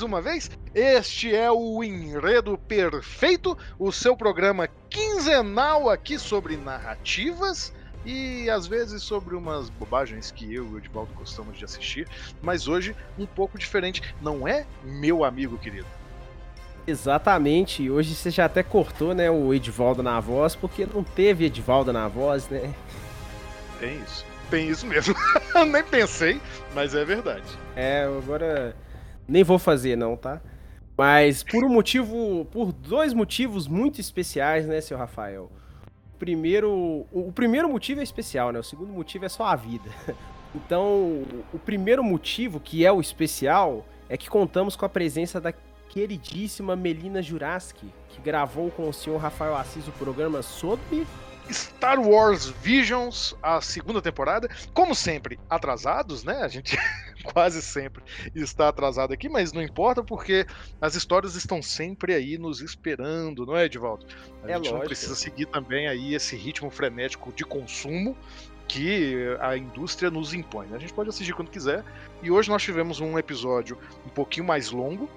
Mais uma vez. Este é o Enredo Perfeito, o seu programa quinzenal aqui sobre narrativas e às vezes sobre umas bobagens que eu e o Edvaldo gostamos de assistir, mas hoje um pouco diferente, não é, meu amigo querido? Exatamente, hoje você já até cortou, né, o Edvaldo na voz, porque não teve Edvaldo na voz, né? É isso. Tem isso mesmo. Nem pensei, mas é verdade. É, agora nem vou fazer não, tá? Mas por um motivo, por dois motivos muito especiais, né, seu Rafael? O primeiro, o primeiro motivo é especial, né? O segundo motivo é só a vida. Então, o primeiro motivo, que é o especial, é que contamos com a presença da queridíssima Melina Juraski, que gravou com o senhor Rafael Assis o programa sobre Star Wars Visions, a segunda temporada. Como sempre, atrasados, né? A gente quase sempre está atrasado aqui, mas não importa porque as histórias estão sempre aí nos esperando, não é, Edvaldo? A É gente não lógico. precisa seguir também aí esse ritmo frenético de consumo que a indústria nos impõe. né? A gente pode assistir quando quiser. E hoje nós tivemos um episódio um pouquinho mais longo,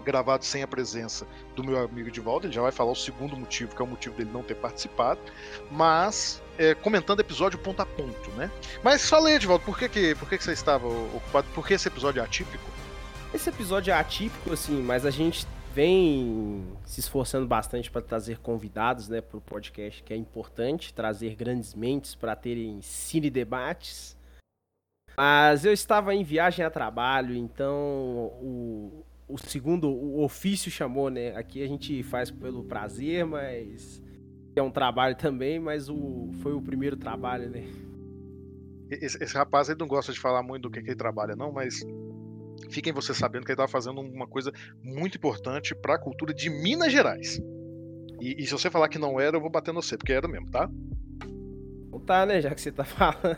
gravado sem a presença do meu amigo Edivaldo. Ele já vai falar o segundo motivo, que é o motivo dele não ter participado. Mas é, comentando episódio ponto a ponto, né? Mas fala aí, Edivaldo, por que, que, por que, que você estava ocupado? Por que esse episódio é atípico? Esse episódio é atípico, assim, mas a gente vem se esforçando bastante para trazer convidados, né, para o podcast, que é importante trazer grandes mentes para terem cine debates. Mas eu estava em viagem a trabalho, então o, o segundo, o ofício chamou, né? Aqui a gente faz pelo prazer, mas é um trabalho também, mas o foi o primeiro trabalho, né? Esse, esse rapaz ele não gosta de falar muito do que, que ele trabalha, não, mas fiquem vocês sabendo que ele estava fazendo uma coisa muito importante para a cultura de Minas Gerais. E, e se você falar que não era, eu vou bater no você, porque era mesmo, tá? Não tá, né? Já que você tá falando.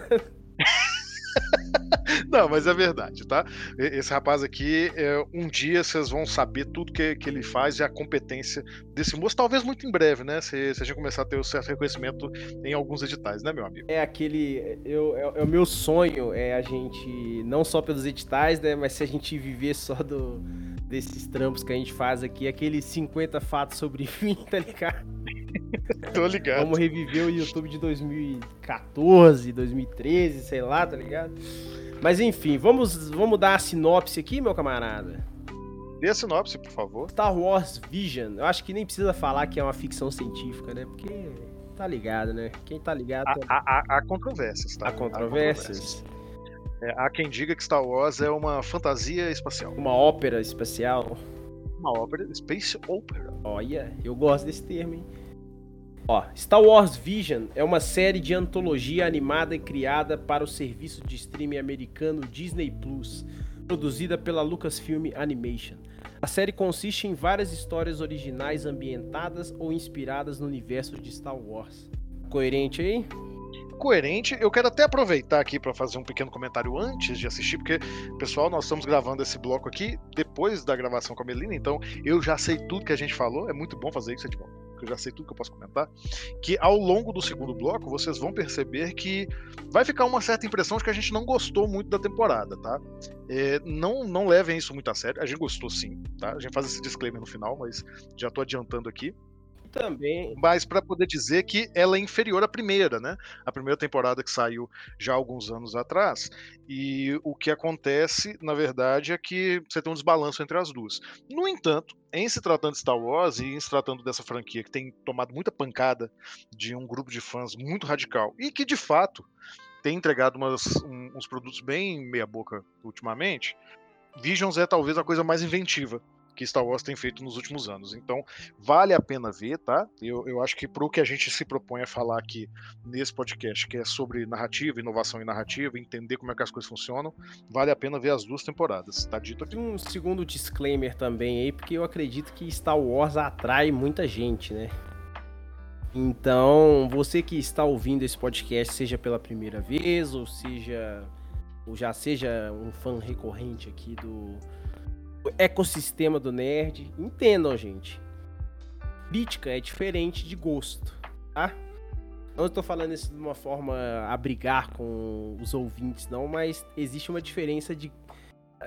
Não, mas é verdade, tá? Esse rapaz aqui, é, um dia vocês vão saber tudo que, que ele faz e a competência desse moço, talvez muito em breve, né? Se, se a gente começar a ter o certo reconhecimento em alguns editais, né, meu amigo? É aquele. Eu, é, é o meu sonho, é a gente. Não só pelos editais, né? Mas se a gente viver só do, desses trampos que a gente faz aqui, aqueles 50 fatos sobre mim, tá ligado? Tô ligado. Vamos reviver o YouTube de 2014, 2013, sei lá, tá ligado? Mas enfim, vamos, vamos dar a sinopse aqui, meu camarada. Dê a sinopse, por favor. Star Wars Vision. Eu acho que nem precisa falar que é uma ficção científica, né? Porque tá ligado, né? Quem tá ligado. Há, tá- há- há- há controvérsias, tá? Há controvérsias. É, há quem diga que Star Wars é uma fantasia espacial. Uma ópera espacial. Uma ópera, Space Opera. Olha, eu gosto desse termo, hein? Ó, Star Wars Vision é uma série de antologia animada e criada para o serviço de streaming americano Disney Plus, produzida pela Lucasfilm Animation. A série consiste em várias histórias originais ambientadas ou inspiradas no universo de Star Wars. Coerente aí? Coerente, eu quero até aproveitar aqui para fazer um pequeno comentário antes de assistir, porque, pessoal, nós estamos gravando esse bloco aqui depois da gravação com a Melina, então eu já sei tudo que a gente falou, é muito bom fazer isso, Edmond. Que eu já sei tudo que eu posso comentar, que ao longo do segundo bloco vocês vão perceber que vai ficar uma certa impressão de que a gente não gostou muito da temporada, tá? É, não, não levem isso muito a sério, a gente gostou sim, tá? A gente faz esse disclaimer no final, mas já tô adiantando aqui também. Mas para poder dizer que ela é inferior à primeira, né? A primeira temporada que saiu já há alguns anos atrás. E o que acontece, na verdade, é que você tem um desbalanço entre as duas. No entanto, em se tratando de Star Wars e em se tratando dessa franquia que tem tomado muita pancada de um grupo de fãs muito radical e que de fato tem entregado umas, um, uns produtos bem meia-boca ultimamente, Visions é talvez a coisa mais inventiva que Star Wars tem feito nos últimos anos. Então, vale a pena ver, tá? Eu, eu acho que pro que a gente se propõe a falar aqui nesse podcast, que é sobre narrativa, inovação em narrativa, entender como é que as coisas funcionam, vale a pena ver as duas temporadas, tá dito aqui. Um segundo disclaimer também aí, porque eu acredito que Star Wars atrai muita gente, né? Então, você que está ouvindo esse podcast, seja pela primeira vez, ou seja, ou já seja um fã recorrente aqui do, ecossistema do nerd. Entendam, gente. Crítica é diferente de gosto, tá? Não estou falando isso de uma forma a brigar com os ouvintes, não, mas existe uma diferença de,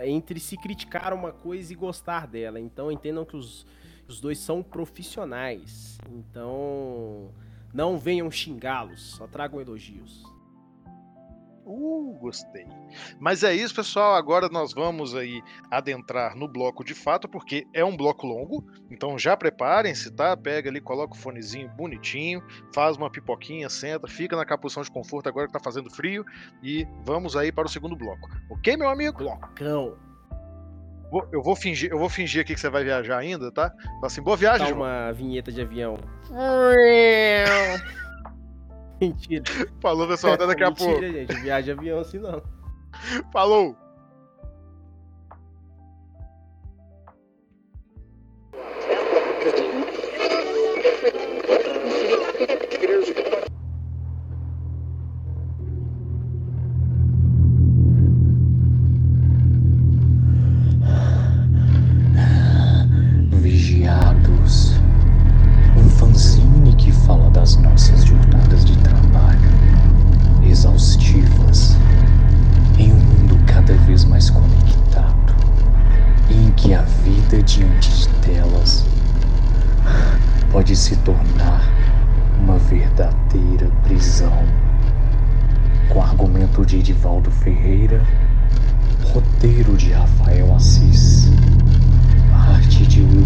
entre se criticar uma coisa e gostar dela. Então entendam que os, os dois são profissionais. Então não venham xingá-los, só tragam elogios. Uh, gostei. Mas é isso, pessoal. Agora nós vamos aí adentrar no bloco de fato, porque é um bloco longo. Então já preparem-se, tá? Pega ali, coloca o fonezinho bonitinho, faz uma pipoquinha, senta, fica na capução de conforto agora que tá fazendo frio e vamos aí para o segundo bloco. Ok, meu amigo? Blocão. eu vou fingir, eu vou fingir aqui que você vai viajar ainda, tá? Fala assim, boa viagem, Dá João. uma vinheta de avião. Mentira. Falou, pessoal. Até daqui a Mentira, pouco. gente. Viagem de avião assim não. Falou! Se tornar uma verdadeira prisão. Com argumento de Edivaldo Ferreira, roteiro de Rafael Assis. Arte de Will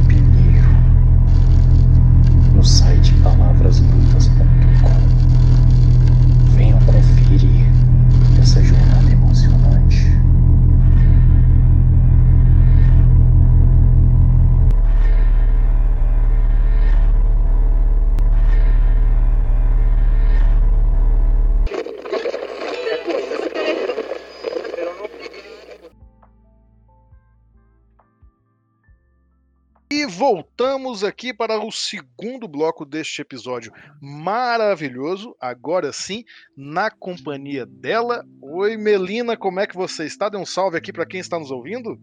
E voltamos aqui para o segundo bloco deste episódio maravilhoso. Agora sim, na companhia dela. Oi, Melina, como é que você está? Dê um salve aqui para quem está nos ouvindo.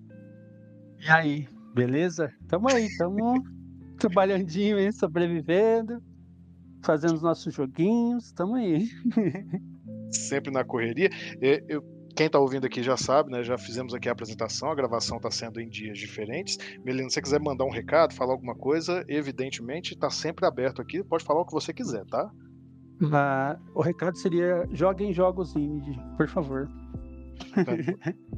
E aí, beleza? Tamo aí, tamo trabalhandinho aí, sobrevivendo, fazendo os nossos joguinhos, tamo aí. Sempre na correria. É, eu- quem está ouvindo aqui já sabe, né? Já fizemos aqui a apresentação, a gravação está sendo em dias diferentes. Melina, se você quiser mandar um recado, falar alguma coisa, evidentemente está sempre aberto aqui. Pode falar o que você quiser, tá? Mas o recado seria: joguem jogos indie, por favor.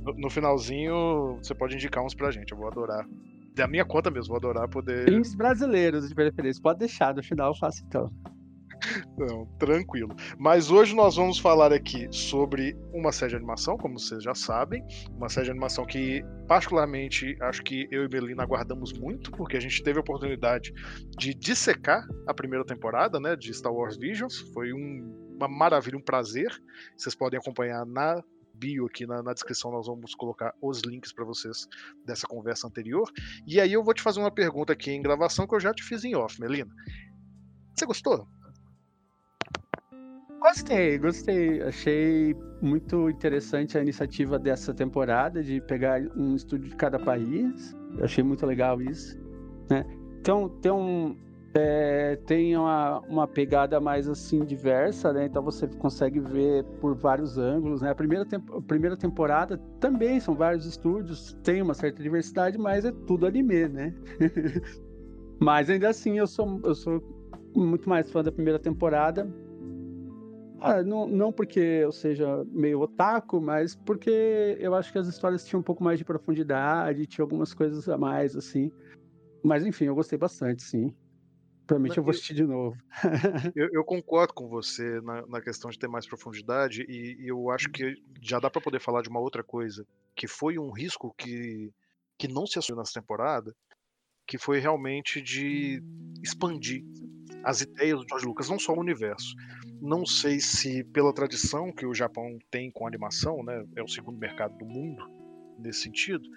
No, no finalzinho, você pode indicar uns pra gente. Eu vou adorar. Da minha conta mesmo, vou adorar poder. Indies brasileiros, de preferência. Pode deixar, no final eu faço então. Não, tranquilo. Mas hoje nós vamos falar aqui sobre uma série de animação, como vocês já sabem. Uma série de animação que, particularmente, acho que eu e Melina aguardamos muito, porque a gente teve a oportunidade de dissecar a primeira temporada né, de Star Wars Visions. Foi um- uma maravilha, um prazer. Vocês podem acompanhar na bio aqui na, na descrição, nós vamos colocar os links para vocês dessa conversa anterior. E aí eu vou te fazer uma pergunta aqui em gravação que eu já te fiz em off, Melina. Você gostou? Gostei, gostei. Achei muito interessante a iniciativa dessa temporada de pegar um estúdio de cada país. Achei muito legal isso. Né? Então, tem um, é, tem uma, uma pegada mais assim diversa, né? Então você consegue ver por vários ângulos, né? A primeira, a primeira temporada também são vários estúdios, tem uma certa diversidade, mas é tudo anime, né? mas ainda assim eu sou, eu sou muito mais fã da primeira temporada. Ah, não, não porque eu seja meio otaku, mas porque eu acho que as histórias tinham um pouco mais de profundidade, tinha algumas coisas a mais, assim. Mas enfim, eu gostei bastante, sim. Provavelmente eu vou assistir de novo. eu, eu, concordo com você na, na, questão de ter mais profundidade, e, e eu acho que já dá para poder falar de uma outra coisa, que foi um risco que, que não se assumiu nessa temporada, que foi realmente de expandir as ideias do George Lucas, não só o universo. Não sei se pela tradição que o Japão tem com animação, né, é o segundo mercado do mundo nesse sentido,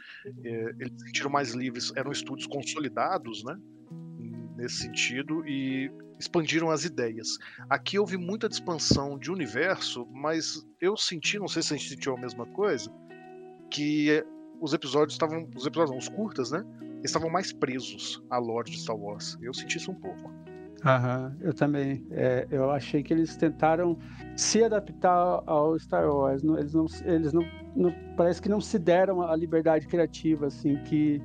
é, eles se sentiram mais livres, eram estúdios consolidados, né, nesse sentido e expandiram as ideias. Aqui houve muita expansão de universo, mas eu senti, não sei se a gente sentiu a mesma coisa, que os episódios estavam, os episódios, não, os curtas, né, estavam mais presos à lore de Star Wars. Eu senti isso um pouco. Aham, eu também. É, eu achei que eles tentaram se adaptar ao Star Wars. Não, eles não, eles não, não, parece que não se deram a liberdade criativa assim que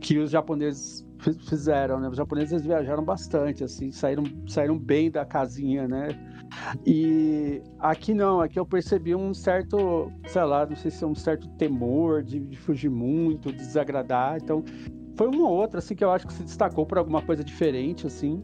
que os japoneses fizeram, né? Os japoneses viajaram bastante, assim, saíram, saíram bem da casinha, né? E aqui não, aqui eu percebi um certo, sei lá, não sei se é um certo temor de, de fugir muito, de desagradar. Então, foi uma outra, assim, que eu acho que se destacou por alguma coisa diferente, assim.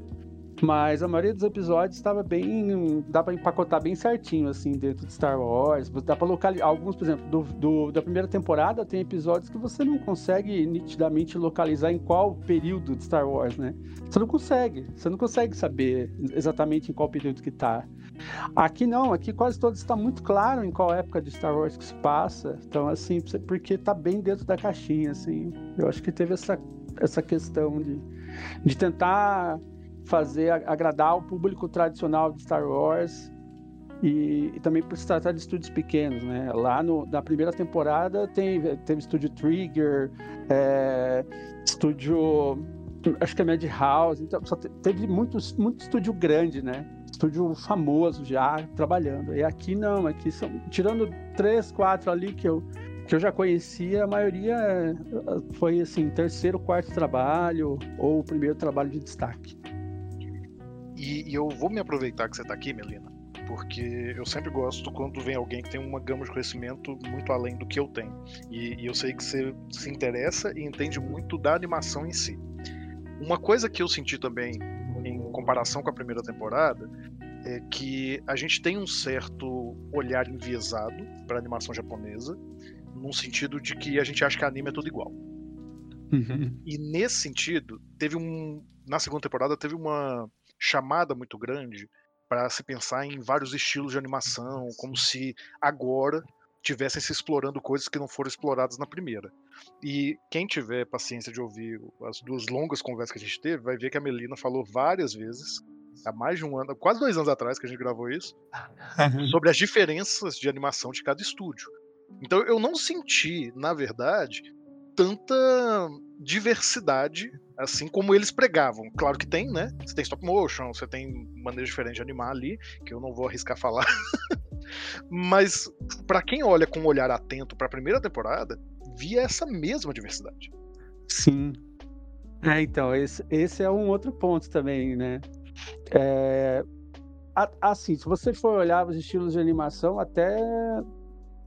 Mas a maioria dos episódios estava bem. dá para empacotar bem certinho, assim, dentro de Star Wars. Dá para localizar. Alguns, por exemplo, do, do, da primeira temporada tem episódios que você não consegue nitidamente localizar em qual período de Star Wars, né? Você não consegue. Você não consegue saber exatamente em qual período que tá. Aqui não, aqui quase todos está muito claro em qual época de Star Wars que se passa. Então, assim, porque tá bem dentro da caixinha, assim. Eu acho que teve essa, essa questão de, de tentar fazer agradar o público tradicional de Star Wars e, e, também por se tratar de estúdios pequenos, né? Lá no, na primeira temporada tem, teve estúdio Trigger, é, estúdio, acho que é Madhouse, então só teve muito, muito estúdio grande, né? Estúdio famoso já trabalhando. E aqui não, aqui são tirando três, quatro ali que eu que eu já conhecia, a maioria eh, foi assim, terceiro, quarto trabalho ou primeiro trabalho de destaque. E, e eu vou me aproveitar que você está aqui, Melina, porque eu sempre gosto quando vem alguém que tem uma gama de conhecimento muito além do que eu tenho. E, e, eu sei que você se interessa e entende muito da animação em si. Uma coisa que eu senti também em comparação com a primeira temporada é que a gente tem um certo olhar enviesado para a animação japonesa, num sentido de que a gente acha que anime é tudo igual. Uhum. E nesse sentido, teve um. Na segunda temporada, teve uma chamada muito grande para se pensar em vários estilos de animação, como se agora tivessem se explorando coisas que não foram exploradas na primeira. E quem tiver paciência de ouvir as duas longas conversas que a gente teve, vai ver que a Melina falou várias vezes, há mais de um ano, quase dois anos atrás que a gente gravou isso, sobre as diferenças de animação de cada estúdio. Então eu não senti, na verdade, tanta diversidade assim como eles pregavam. Claro que tem, né? Você tem stop motion, você tem maneira diferente de animar ali, que eu não vou arriscar falar. Mas para quem olha com um olhar atento para a primeira temporada, via essa mesma diversidade. Sim. É, então, esse, esse é um outro ponto também, né? É, assim, se você for olhar os estilos de animação, até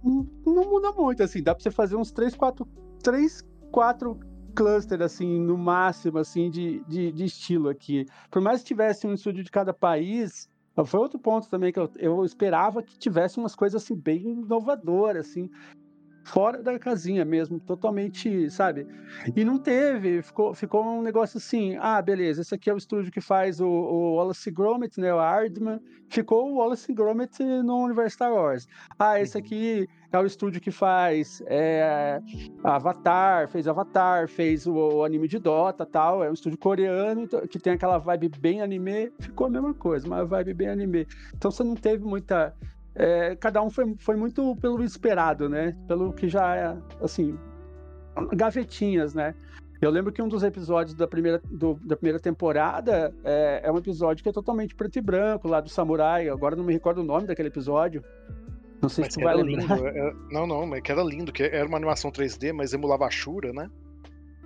não muda muito, assim, dá para você fazer uns 3, 4, 3, 4 cluster, assim, no máximo, assim, de, de, de estilo aqui. Por mais que tivesse um estúdio de cada país, foi outro ponto também que eu, eu esperava que tivesse umas coisas, assim, bem inovadoras, assim fora da casinha mesmo, totalmente, sabe? E não teve, ficou, ficou um negócio assim, ah, beleza, esse aqui é o estúdio que faz o, o Wallace Gromit, né, o Ardman, ficou o Wallace Gromit no universo Star Wars. Ah, esse uhum. aqui é o estúdio que faz é, Avatar, fez Avatar, fez o, o, anime de Dota tal, é um estúdio coreano então, que tem aquela vibe bem anime, ficou a mesma coisa, uma vibe bem anime. Então você não teve muita é, cada um foi, foi muito pelo esperado, né? Pelo que já é, assim, gavetinhas, né? Eu lembro que um dos episódios da primeira, do, da primeira temporada é, é, um episódio que é totalmente preto e branco, lá do Samurai. Agora não me recordo o nome daquele episódio. Não sei mas se tu vai lembrar. Lindo. É, não, não, mas que era lindo, que era uma animação 3D, mas emulava a Shura, né?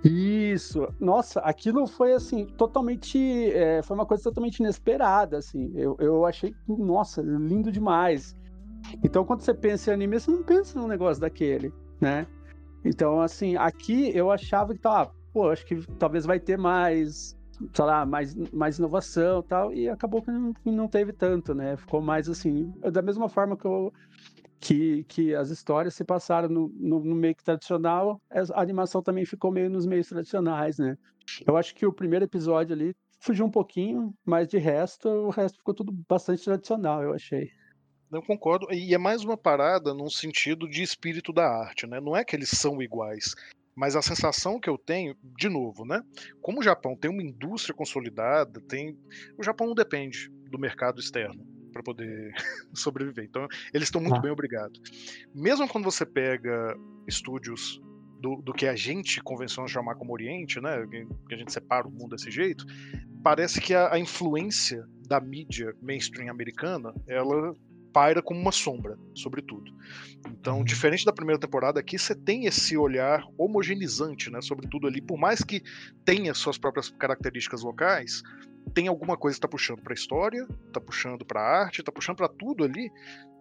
Isso. Nossa, aquilo foi assim, totalmente. É, foi uma coisa totalmente inesperada, assim. Eu, eu achei, nossa, lindo demais. Então, quando você pensa em anime, você não pensa num negócio daquele, né? Então, assim, aqui eu achava que tá, pô, acho que talvez vai ter mais, sei lá, mais, mais inovação e tal, e acabou que não, não teve tanto, né? Ficou mais assim, da mesma forma que eu que, que as histórias se passaram no, no, no meio tradicional, a animação também ficou meio nos meios tradicionais, né? Eu acho que o primeiro episódio ali fugiu um pouquinho, mas de resto, o resto ficou tudo bastante tradicional, eu achei. Não concordo. E é mais uma parada num sentido de espírito da arte, né? Não é que eles são iguais. Mas a sensação que eu tenho, de novo, né? Como o Japão tem uma indústria consolidada, tem. O Japão não depende do mercado externo para poder sobreviver. Então, eles estão muito ah. bem obrigados. Mesmo quando você pega estúdios do, do, que a gente convenciona chamar como Oriente, né, que a gente separa o mundo desse jeito, parece que a, a influência da mídia mainstream americana, ela paira como uma sombra sobre tudo. Então, uhum. diferente da primeira temporada, aqui você tem esse olhar homogeneizante, né, sobre tudo ali, por mais que tenha suas próprias características locais, tem alguma coisa que está puxando para a história, está puxando para a arte, está puxando para tudo ali,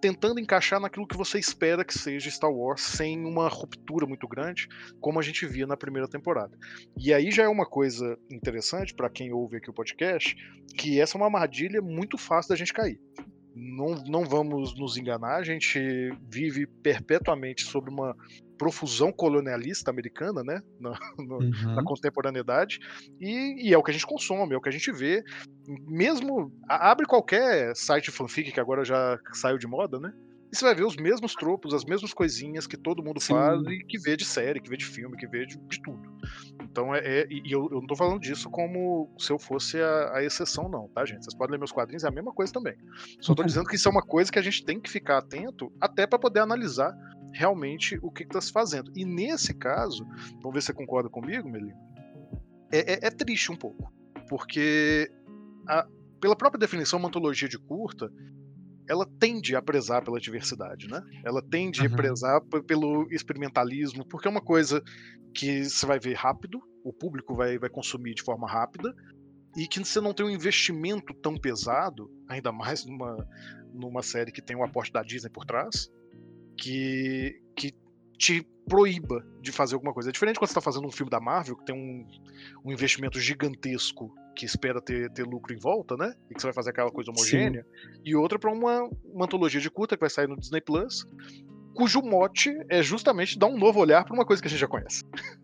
tentando encaixar naquilo que você espera que seja Star Wars, sem uma ruptura muito grande, como a gente via na primeira temporada. E aí já é uma coisa interessante para quem ouve aqui o podcast, que essa é uma armadilha muito fácil da gente cair não, não vamos nos enganar, a gente vive perpetuamente sob uma profusão colonialista americana, né, na, no, uhum. na contemporaneidade, e, e, é o que a gente consome, é o que a gente vê, mesmo, abre qualquer site fanfic que agora já saiu de moda, né, e você vai ver os mesmos tropos, as mesmas coisinhas que todo mundo Sim. faz e que vê de série, que vê de filme, que vê de, de tudo. Então, é, é e eu, eu, não tô falando disso como se eu fosse a, a, exceção, não, tá, gente? Vocês podem ler meus quadrinhos, é a mesma coisa também. Só tô dizendo que isso é uma coisa que a gente tem que ficar atento até para poder analisar realmente o que, está se fazendo. E nesse caso, vamos ver se você concorda comigo, Melina, é, é, é triste um pouco. Porque, a, pela própria definição, uma antologia de curta ela tende a prezar pela diversidade, né? Ela tende uhum. a prezar pelo experimentalismo, porque é uma coisa que você vai ver rápido, o público vai, vai consumir de forma rápida, e que você não tem um investimento tão pesado, ainda mais numa, numa série que tem o aporte da Disney por trás, que, que te proíba de fazer alguma coisa. É diferente quando você está fazendo um filme da Marvel, que tem um, um investimento gigantesco que espera ter, ter lucro em volta, né? E que você vai fazer aquela coisa homogênea. Sim. E outra para uma, uma antologia de curta que vai sair no Disney Plus, cujo mote é justamente dar um novo olhar para uma coisa que a gente já conhece.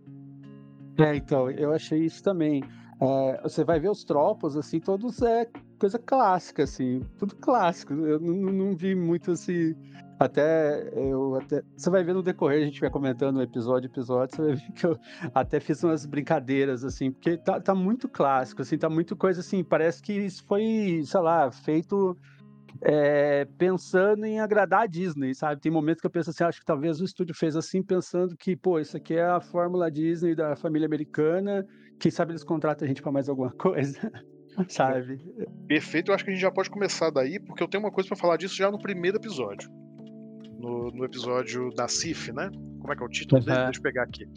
É, então, eu achei isso também. É, você vai ver os tropos, assim, todos é coisa clássica, assim, tudo clássico. Eu não, não vi muito assim até eu até. Você vai ver no decorrer, a gente vai comentando episódio episódio, você vai ver que eu até fiz umas brincadeiras, assim, porque tá, tá muito clássico, assim, tá muito coisa assim, parece que isso foi, sei lá, feito é, pensando em agradar a Disney, sabe? Tem momentos que eu penso assim, acho que talvez o estúdio fez assim, pensando que, pô, isso aqui é a fórmula Disney da família americana, quem sabe eles contratam a gente para mais alguma coisa. sabe? Perfeito, eu acho que a gente já pode começar daí, porque eu tenho uma coisa para falar disso já no primeiro episódio no, no episódio da CIF, né? Como é que é o título uhum. dele? Deixa eu pegar aqui.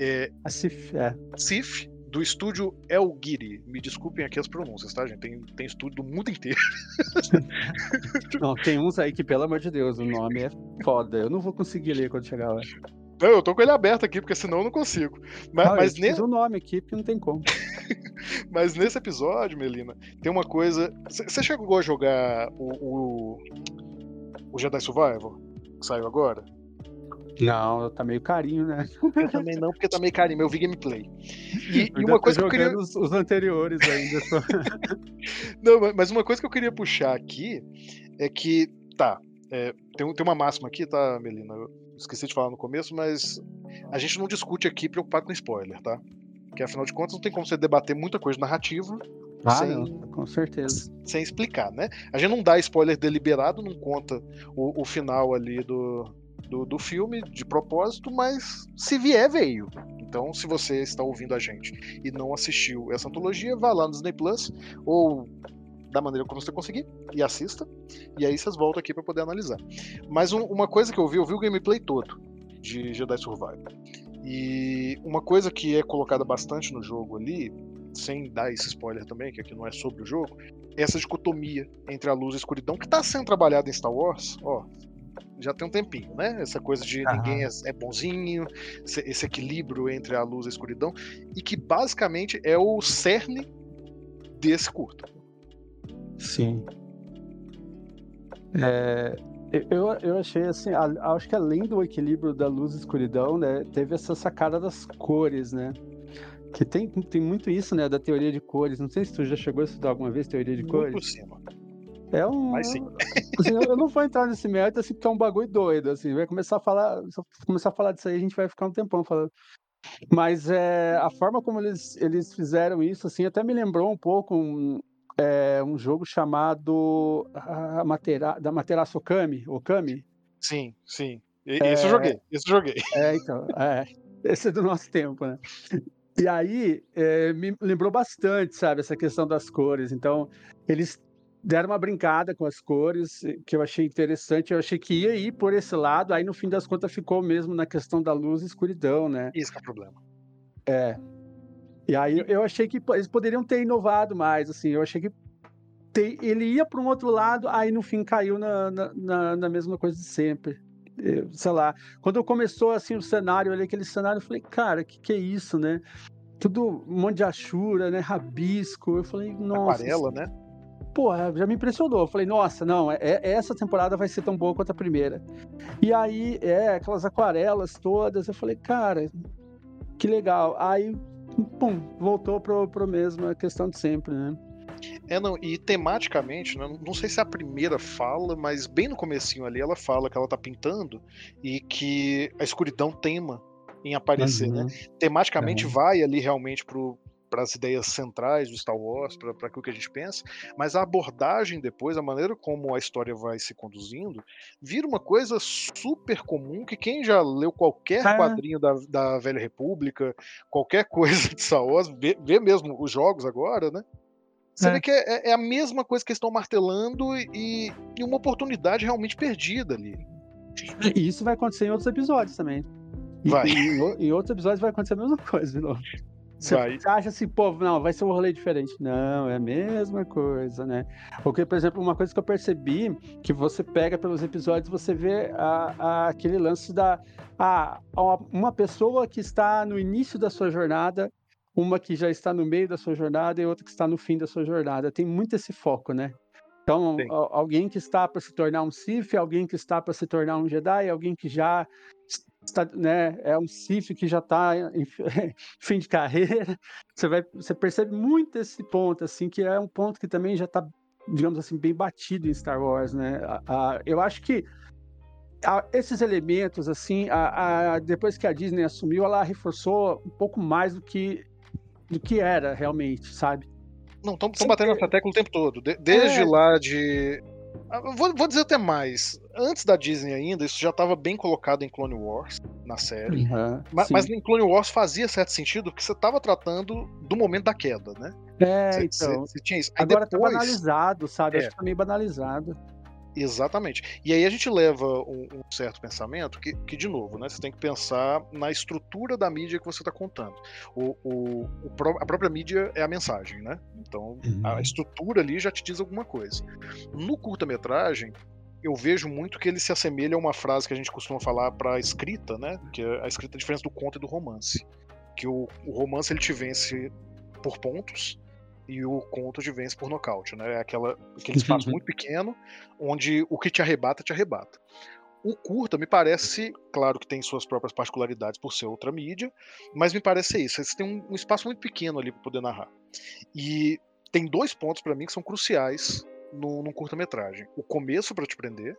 É, a CIF, é. CIF, do estúdio Elgiri. Me desculpem aqui as pronúncias, tá, gente? Tem, tem estúdio do mundo inteiro. não, tem uns aí que, pelo amor de Deus, o nome é foda. Eu não vou conseguir ler quando chegar lá. Não, eu tô com ele aberto aqui, porque senão eu não consigo. Mas, ah, mas nesse... o nome aqui, porque não tem como. mas nesse episódio, Melina, tem uma coisa. Você chegou a jogar o, o, o Jedi Survival? Que saiu agora? Não, tá meio carinho, né? Eu também não, porque tá meio carinho, eu vi gameplay. E, e uma coisa que eu queria. Os, os anteriores ainda. Só... não, mas uma coisa que eu queria puxar aqui é que, tá, é, tem, tem uma máxima aqui, tá, Melina? Eu esqueci de falar no começo, mas a gente não discute aqui preocupado com spoiler, tá? Porque afinal de contas não tem como você debater muita coisa narrativa ah, sem, não, com certeza. Sem explicar, né? A gente não dá spoiler deliberado, não conta o, o final ali do, do, do, filme de propósito, mas se vier, veio. Então, se você está ouvindo a gente e não assistiu essa antologia, vá lá no Disney Plus ou da maneira como você conseguir e assista. E aí vocês voltam aqui para poder analisar. Mas um, uma coisa que eu vi, eu vi o gameplay todo de Jedi Survivor. E uma coisa que é colocada bastante no jogo ali, sem dar esse spoiler também, que aqui não é sobre o jogo, essa dicotomia entre a luz e a escuridão que está sendo trabalhada em Star Wars, ó, já tem um tempinho, né? Essa coisa de Aham. ninguém é, é bonzinho, esse, esse equilíbrio entre a luz e a escuridão, e que basicamente é o cerne desse curto. Sim. É, eu, eu achei assim, a- acho que além do equilíbrio da luz e escuridão, né, teve essa sacada das cores, né? Que tem, tem muito isso, né, da teoria de cores. Não sei se tu já chegou a estudar alguma vez teoria de Muito por cores. cima. É um. Mas sim. assim, eu não vou entrar nesse mérito, assim, porque é um bagulho doido, assim. Vai começar a falar, se eu começar a falar disso aí, a gente vai ficar um tempão falando. Mas é, a forma como eles, eles fizeram isso, assim, até me lembrou um pouco um, é, um jogo chamado a Matera, da Materaço Okami, Okami. Sim, sim. E- Esse eu joguei, esse eu joguei. É, então, é. Esse é do nosso tempo, né? E aí, é, me lembrou bastante, sabe, essa questão das cores. Então, eles deram uma brincada com as cores, eh, que eu achei interessante. Eu achei que ia ir por esse lado, aí no fim das contas ficou mesmo na questão da luz e escuridão, né? Esse que é o problema. E aí eu achei que eles poderiam ter inovado mais, assim. Eu achei que te- ele ia para um outro lado, aí no fim caiu na, na- na mesma coisa de sempre. Eu, sei lá, quando começou assim o cenário, eu olhei aquele cenário e falei, cara, que que é isso, né? Tudo um monte de achura, né? Rabisco. Eu falei, nossa. Aquarela, isso- né? Porra, já me impressionou. Eu falei, nossa, não, é, é- essa temporada vai ser tão boa quanto a primeira. E aí, é, aquelas aquarelas todas, eu falei, cara, que legal. Aí, pum, voltou pro, pro mesmo, a questão de sempre, né? É, não, e tematicamente, né, não sei se é a primeira fala, mas bem no comecinho ali ela fala que ela tá pintando e que a escuridão tema em aparecer, né? Uhum. Tematicamente Uhum. vai ali realmente para as ideias centrais do Star Wars, para aquilo que a gente pensa, mas a abordagem depois, a maneira como a história vai se conduzindo, vira uma coisa super comum que quem já leu qualquer É. quadrinho da, da Velha República, qualquer coisa de Star Wars, vê, vê mesmo os jogos agora, né? Você É. vê que é, é a mesma coisa que eles estão martelando e, e uma oportunidade realmente perdida ali. E isso vai acontecer em outros episódios também. E, Vai. e em, outros episódios vai acontecer a mesma coisa de novo. Você Vai. acha assim, pô, não, vai ser um rolê diferente. Não, é a mesma coisa, né? Porque, por exemplo, uma coisa que eu percebi, que você pega pelos episódios, você vê a, a- aquele lance da. A, a- uma pessoa que está no início da sua jornada, uma que já está no meio da sua jornada e outra que está no fim da sua jornada. Tem muito esse foco, né? Então, alguém que está para se tornar um Sith, alguém que está para se tornar um Jedi, alguém que já está, né, é um Sith que já está em fi- fim de carreira. Você vai, você percebe muito esse ponto, assim, que é um ponto que também já está, digamos assim, bem batido em Star Wars, né? A- a- eu acho que a- esses elementos, assim, depois que a Disney assumiu, ela reforçou um pouco mais do que do que era realmente, sabe? Não, estão batendo nessa tecla o tempo todo. De- desde É. lá de. Ah, Vou, vou dizer até mais. Antes da Disney ainda, isso já estava bem colocado em Clone Wars, na série. Aham, Ma- sim. Mas, em Clone Wars fazia certo sentido, porque você estava tratando do momento da queda, né? é, Você- então. você- você tinha isso. Aí Agora depois, tá banalizado, sabe? É. Acho que tá meio banalizado. Exatamente. E aí a gente leva um, um certo pensamento que, que, de novo, né, você tem que pensar na estrutura da mídia que você está contando. O, o, o a própria mídia é a mensagem, né? Então a Uhum. estrutura ali já te diz alguma coisa. No curta-metragem, eu vejo muito que ele se assemelha a uma frase que a gente costuma falar para a escrita, né? Que é a escrita é a diferença do conto e do romance. Que o, o romance ele te vence por pontos e o conto te vence por nocaute, né? É aquela, aquele espaço muito pequeno onde o que te arrebata, te arrebata. O curta me parece, claro que tem suas próprias particularidades por ser outra mídia, mas me parece isso. Você tem um, um espaço muito pequeno ali para poder narrar. E tem dois pontos para mim que são cruciais no, num curta-metragem: o começo para te prender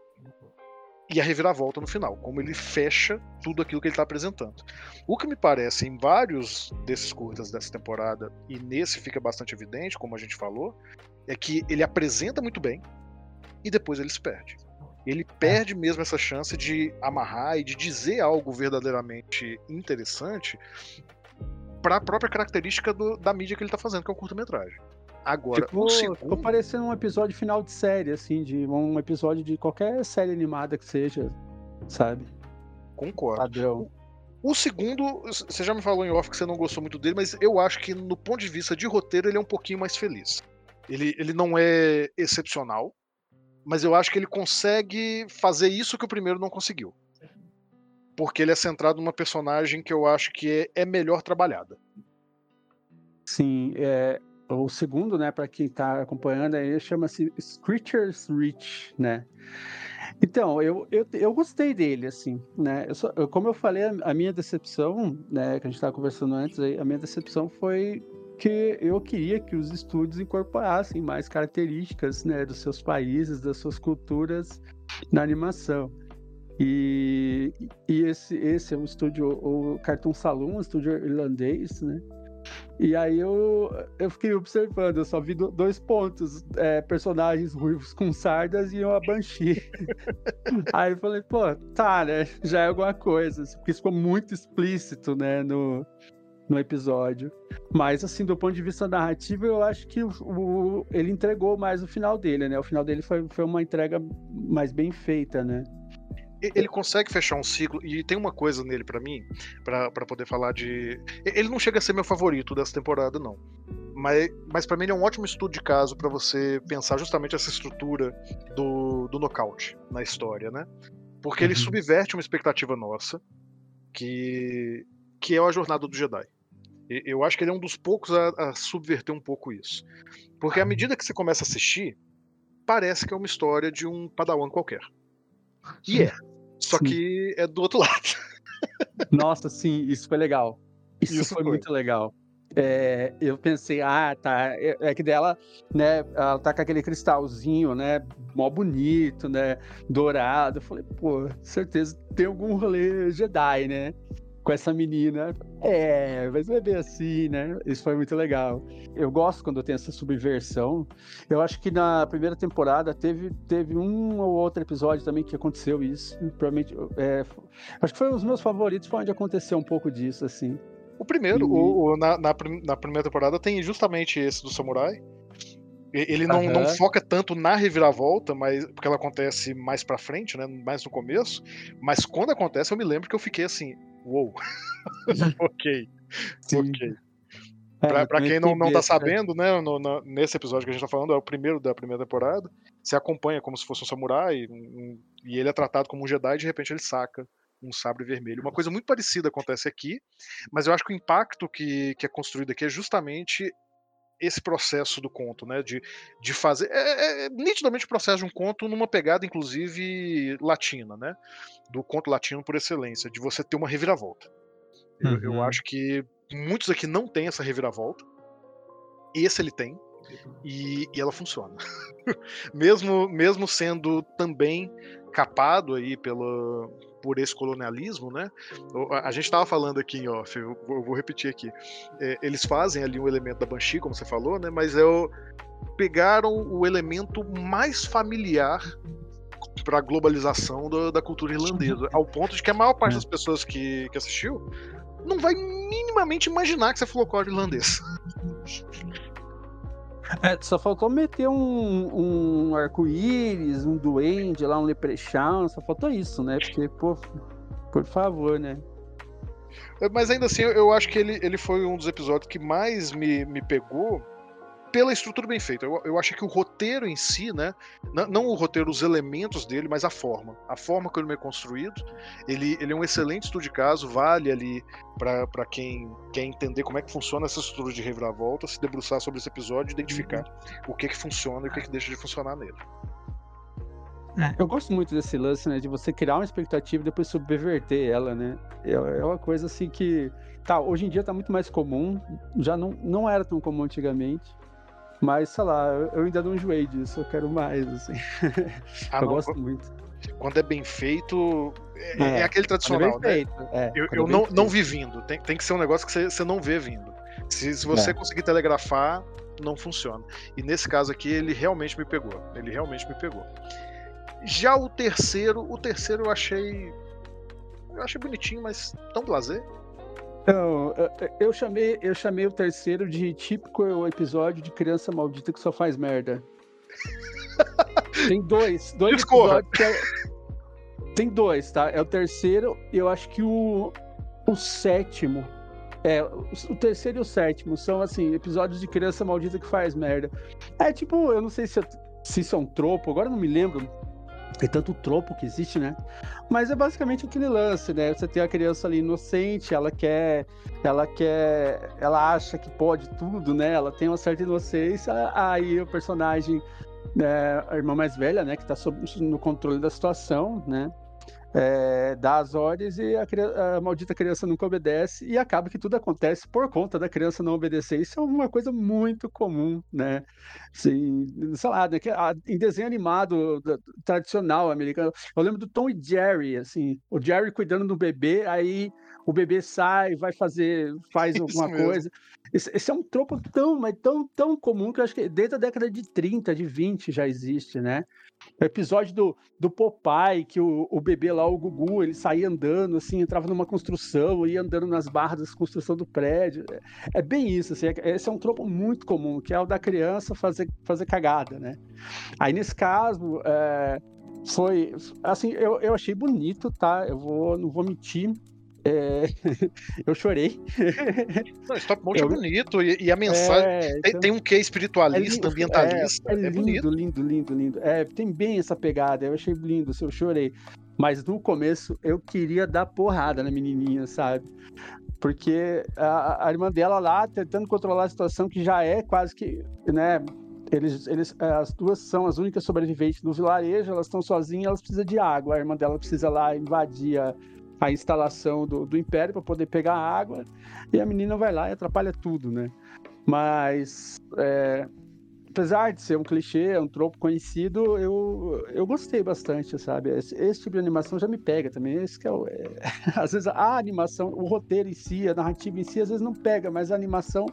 e a reviravolta no final, como ele fecha tudo aquilo que ele está apresentando. O que me parece em vários desses curtas dessa temporada, e nesse fica bastante evidente, como a gente falou, é que ele apresenta muito bem e depois ele se perde. Ele perde mesmo essa chance de amarrar e de dizer algo verdadeiramente interessante para a própria característica do, da mídia que ele tá fazendo, que é o curta-metragem. Agora, ficou, segundo... ficou parecendo um episódio final de série, assim, de um episódio de qualquer série animada que seja, sabe? Concordo. Padrão. O segundo, você já me falou em off que você não gostou muito dele, mas eu acho que no ponto de vista de roteiro ele é um pouquinho mais feliz. Ele, ele não é excepcional, mas eu acho que ele consegue fazer isso que o primeiro não conseguiu. Porque ele é centrado numa personagem que eu acho que é, é melhor trabalhada. Sim, é, o segundo, né, para quem está acompanhando aí, chama-se Screechers Reach, né? Então, eu, eu, eu gostei dele, assim, né? Eu só, eu, como eu falei, a, a, minha decepção, né, que a gente estava conversando antes, aí, a minha decepção foi que eu queria que os estúdios incorporassem mais características, né, dos seus países, das suas culturas na animação. E, e esse, esse é um estúdio, o Cartoon Saloon, um estúdio irlandês, né? E aí eu, eu fiquei observando, eu só vi dois pontos, é, personagens ruivos com sardas e uma Banshee. aí eu falei, pô, tá, né? Já é alguma coisa, assim, porque isso ficou muito explícito, né, no, no episódio. Mas, assim, do ponto de vista narrativo, eu acho que o, o, ele entregou mais o final dele, né? O final dele foi, foi uma entrega mais bem feita, né? Ele consegue fechar um ciclo e tem uma coisa nele para mim para poder falar de ele não chega a ser meu favorito dessa temporada não. Mas, mas para mim ele é um ótimo estudo de caso para você pensar justamente essa estrutura do, do nocaute na história né? Porque ele uhum. subverte uma expectativa nossa que que é a jornada do Jedi. Eu acho que ele é um dos poucos a, a subverter um pouco isso. Porque à medida que você começa a assistir parece que é uma história de um padawan qualquer. E é. Só sim. que é do outro lado. Nossa, sim, isso foi legal. Isso, isso foi, foi, muito legal. É, eu pensei, ah, tá. É, é, que dela, né? Ela tá com aquele cristalzinho, né? Mó bonito, né? Dourado. Eu falei, pô, certeza tem algum rolê Jedi, né? Com essa menina. É, mas não é bem assim, né? Isso foi muito legal. Eu gosto quando tem essa subversão. Eu acho que na primeira temporada teve, teve um ou outro episódio também que aconteceu isso. Provavelmente, é, acho que foi um dos meus favoritos, foi onde aconteceu um pouco disso, assim. O primeiro, e... o, o, na, na, na, primeira temporada, tem justamente esse do samurai. Ele não, uhum. não, foca tanto na reviravolta, mas porque ela acontece mais pra frente, né? Mais no começo. Mas quando acontece, eu me lembro que eu fiquei assim, uou. ok. Sim. Ok. É, pra, pra quem não, não tá sabendo, né, no, no, nesse episódio que a gente tá falando, é o primeiro da primeira temporada, você acompanha como se fosse um samurai, um, e ele é tratado como um Jedi e de repente ele saca um sabre vermelho. Uma coisa muito parecida acontece aqui, mas eu acho que o impacto que, que é construído aqui é justamente esse processo do conto, né? De, de fazer. É, é, é, nitidamente o processo de um conto numa pegada, inclusive, latina, né? Do conto latino por excelência, de você ter uma reviravolta. Uhum. Eu, eu, uhum. acho que muitos aqui não têm essa reviravolta. Esse ele tem. E, e ela funciona. mesmo, mesmo sendo também capado aí pela, por esse colonialismo, né? A gente estava falando aqui em off, eu vou repetir aqui. É, eles fazem ali um elemento da Banshee, como você falou, né? Mas é o, pegaram o elemento mais familiar para a globalização da, da, cultura irlandesa, ao ponto de que a maior parte é. das pessoas que, que assistiu não vai minimamente imaginar que você falou código irlandês. É, só faltou meter um, um arco-íris, um duende lá, um leprechaun, só faltou isso, né? Porque, pô, por favor, né? Mas ainda assim, eu acho que ele, ele foi um dos episódios que mais me, me pegou pela estrutura bem feita. Eu, eu acho que o roteiro em si, né? Não, não, o roteiro, os elementos dele, mas a forma. A forma que ele é construído. Ele, ele é um excelente estudo de caso, vale ali para quem quer entender como é que funciona essa estrutura de reviravolta, se debruçar sobre esse episódio e identificar uhum. o que que funciona e o que, que deixa de funcionar nele. É. Eu gosto muito desse lance, né? De você criar uma expectativa e depois subverter ela, né? É, é uma coisa assim que. Tá, hoje em dia tá muito mais comum, já não, não era tão comum antigamente. Mas, sei lá, eu ainda não enjoei disso, eu quero mais, assim. Ah, eu não, gosto muito. Quando é bem feito, é, é, é aquele tradicional, é né? É, eu, eu não, não vi vindo. Tem, tem que ser um negócio que você, você não vê vindo. Se, se você é. conseguir telegrafar, não funciona. E nesse caso aqui, ele realmente me pegou. Ele realmente me pegou. Já o terceiro, o terceiro eu achei. Eu achei bonitinho, mas tão blazer. Então, eu- chamei, eu chamei o terceiro de típico episódio de criança maldita que só faz merda. Tem dois, dois Discorra. episódios que é- Tem dois, tá? É o terceiro e eu acho que o, o sétimo. É, o, terceiro e o sétimo são, assim, episódios de criança maldita que faz merda. É tipo, eu não sei se, se isso é um tropo, agora eu não me lembro. Tem tanto tropo que existe, né? Mas é basicamente aquele lance, né? Você tem a criança ali inocente, ela quer, ela quer, ela acha que pode tudo, né? Ela tem uma certa inocência, aí o personagem, né, a irmã mais velha, né, que tá sob, no controle da situação, né? É, dá as ordens e a, a maldita criança nunca obedece e acaba que tudo acontece por conta da criança não obedecer. Isso é uma coisa muito comum, né? Assim, sei lá, né, em desenho animado tradicional americano, eu lembro do Tom e Jerry, assim, o Jerry cuidando do bebê, aí o bebê sai, vai fazer, faz Isso alguma mesmo. coisa. Esse, é um tropo tão, mas tão, tão comum que eu acho que desde a década de 30, de 20 já existe, né? O episódio do, do Popeye, que o, o bebê lá, o Gugu, ele saía andando, assim, entrava numa construção, ia andando nas barras da construção do prédio. É, é bem isso, assim, é- esse é um tropo muito comum, que é o da criança fazer, fazer cagada, né? Aí, nesse caso, é, foi, assim, eu, eu achei bonito, tá? Eu vou, não vou mentir, é, eu chorei. Não, stop motion Eu- é bonito e, e a mensagem. É, Tem, então- tem um quê espiritualista, é lindo, ambientalista. É, É, é lindo, bonito. lindo, lindo, lindo. É, tem bem essa pegada. Eu achei lindo, eu chorei. Mas no começo eu queria dar porrada na menininha, sabe? Porque a, a irmã dela lá tentando controlar a situação que já é quase que, né? Eles, eles, as duas são as únicas sobreviventes do vilarejo, elas estão sozinhas, elas precisam de água. A irmã dela precisa lá invadir a, a instalação do, do império para poder pegar água, e a menina vai lá e atrapalha tudo, né? Mas é, apesar de ser um clichê, um tropo conhecido, eu, eu gostei bastante, sabe? Esse, esse tipo de animação já me pega também. Esse que é, o- é- às vezes a animação, o roteiro em si, a narrativa em si, às vezes não pega, mas a animação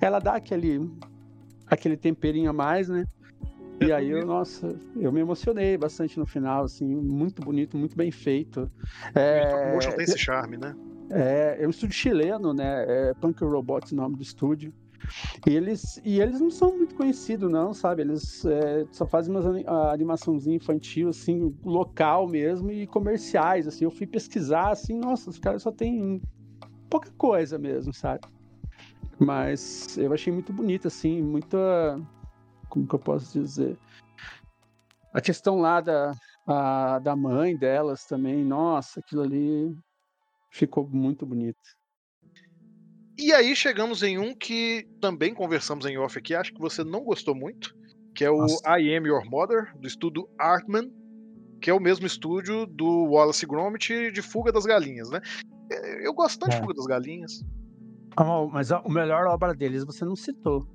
ela dá aquele aquele temperinho a mais, né? E aí, eu, nossa, eu me emocionei bastante no final, assim, muito bonito, muito bem feito. É, Stop motion tem esse charme, né? é, é um estúdio chileno, né? É Punk Robots o nome do estúdio. E eles, e eles não são muito conhecidos, não, sabe? Eles é, só fazem uma animaçãozinha infantil, assim, local mesmo, e comerciais, assim. Eu fui pesquisar, assim, nossa, os caras só tem pouca coisa mesmo, sabe? Mas eu achei muito bonito, assim, muita. Como que eu posso dizer? A questão lá da, a- da mãe delas também, nossa, aquilo ali ficou muito bonito. E aí chegamos em um que também conversamos em off aqui, acho que você não gostou muito, que é o Nossa. I Am Your Mother, do estúdio Artman, que é o mesmo estúdio do Wallace Gromit de Fuga das Galinhas, né? Eu gosto tanto de É. Fuga das Galinhas. Mas a melhor obra deles você não citou.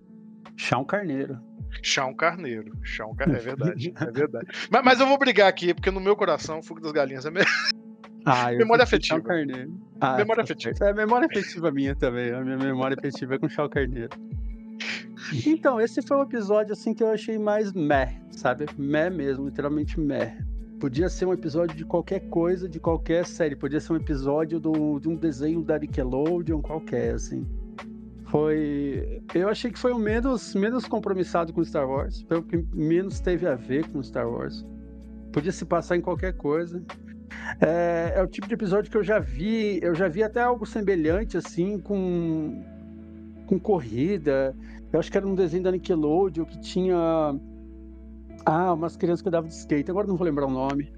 Chão Carneiro. Chão Carneiro. Chão Carneiro. É verdade. É verdade. Mas, mas eu vou brigar aqui, porque no meu coração, Fuga das Galinhas é melhor. Ah, eu Memória afetiva. Carneiro. Ah, Memória afetiva. É memória afetiva minha também. A minha memória afetiva é com Chão Carneiro. Então, esse foi um episódio assim que eu achei mais meh, sabe? Meh mesmo, literalmente meh. Podia ser um episódio de qualquer coisa, de qualquer série. Podia ser um episódio do, de um desenho da Nickelodeon qualquer, assim. Foi. Eu achei que foi o menos, menos compromissado com Star Wars. Foi o que menos teve a ver com Star Wars. Podia se passar em qualquer coisa. É, é o tipo de episódio que eu já vi. Eu já vi até algo semelhante, assim, com. com corrida. Eu acho que era um desenho da Nickelodeon que tinha. Ah, umas crianças que andavam de skate. Agora não vou lembrar o nome.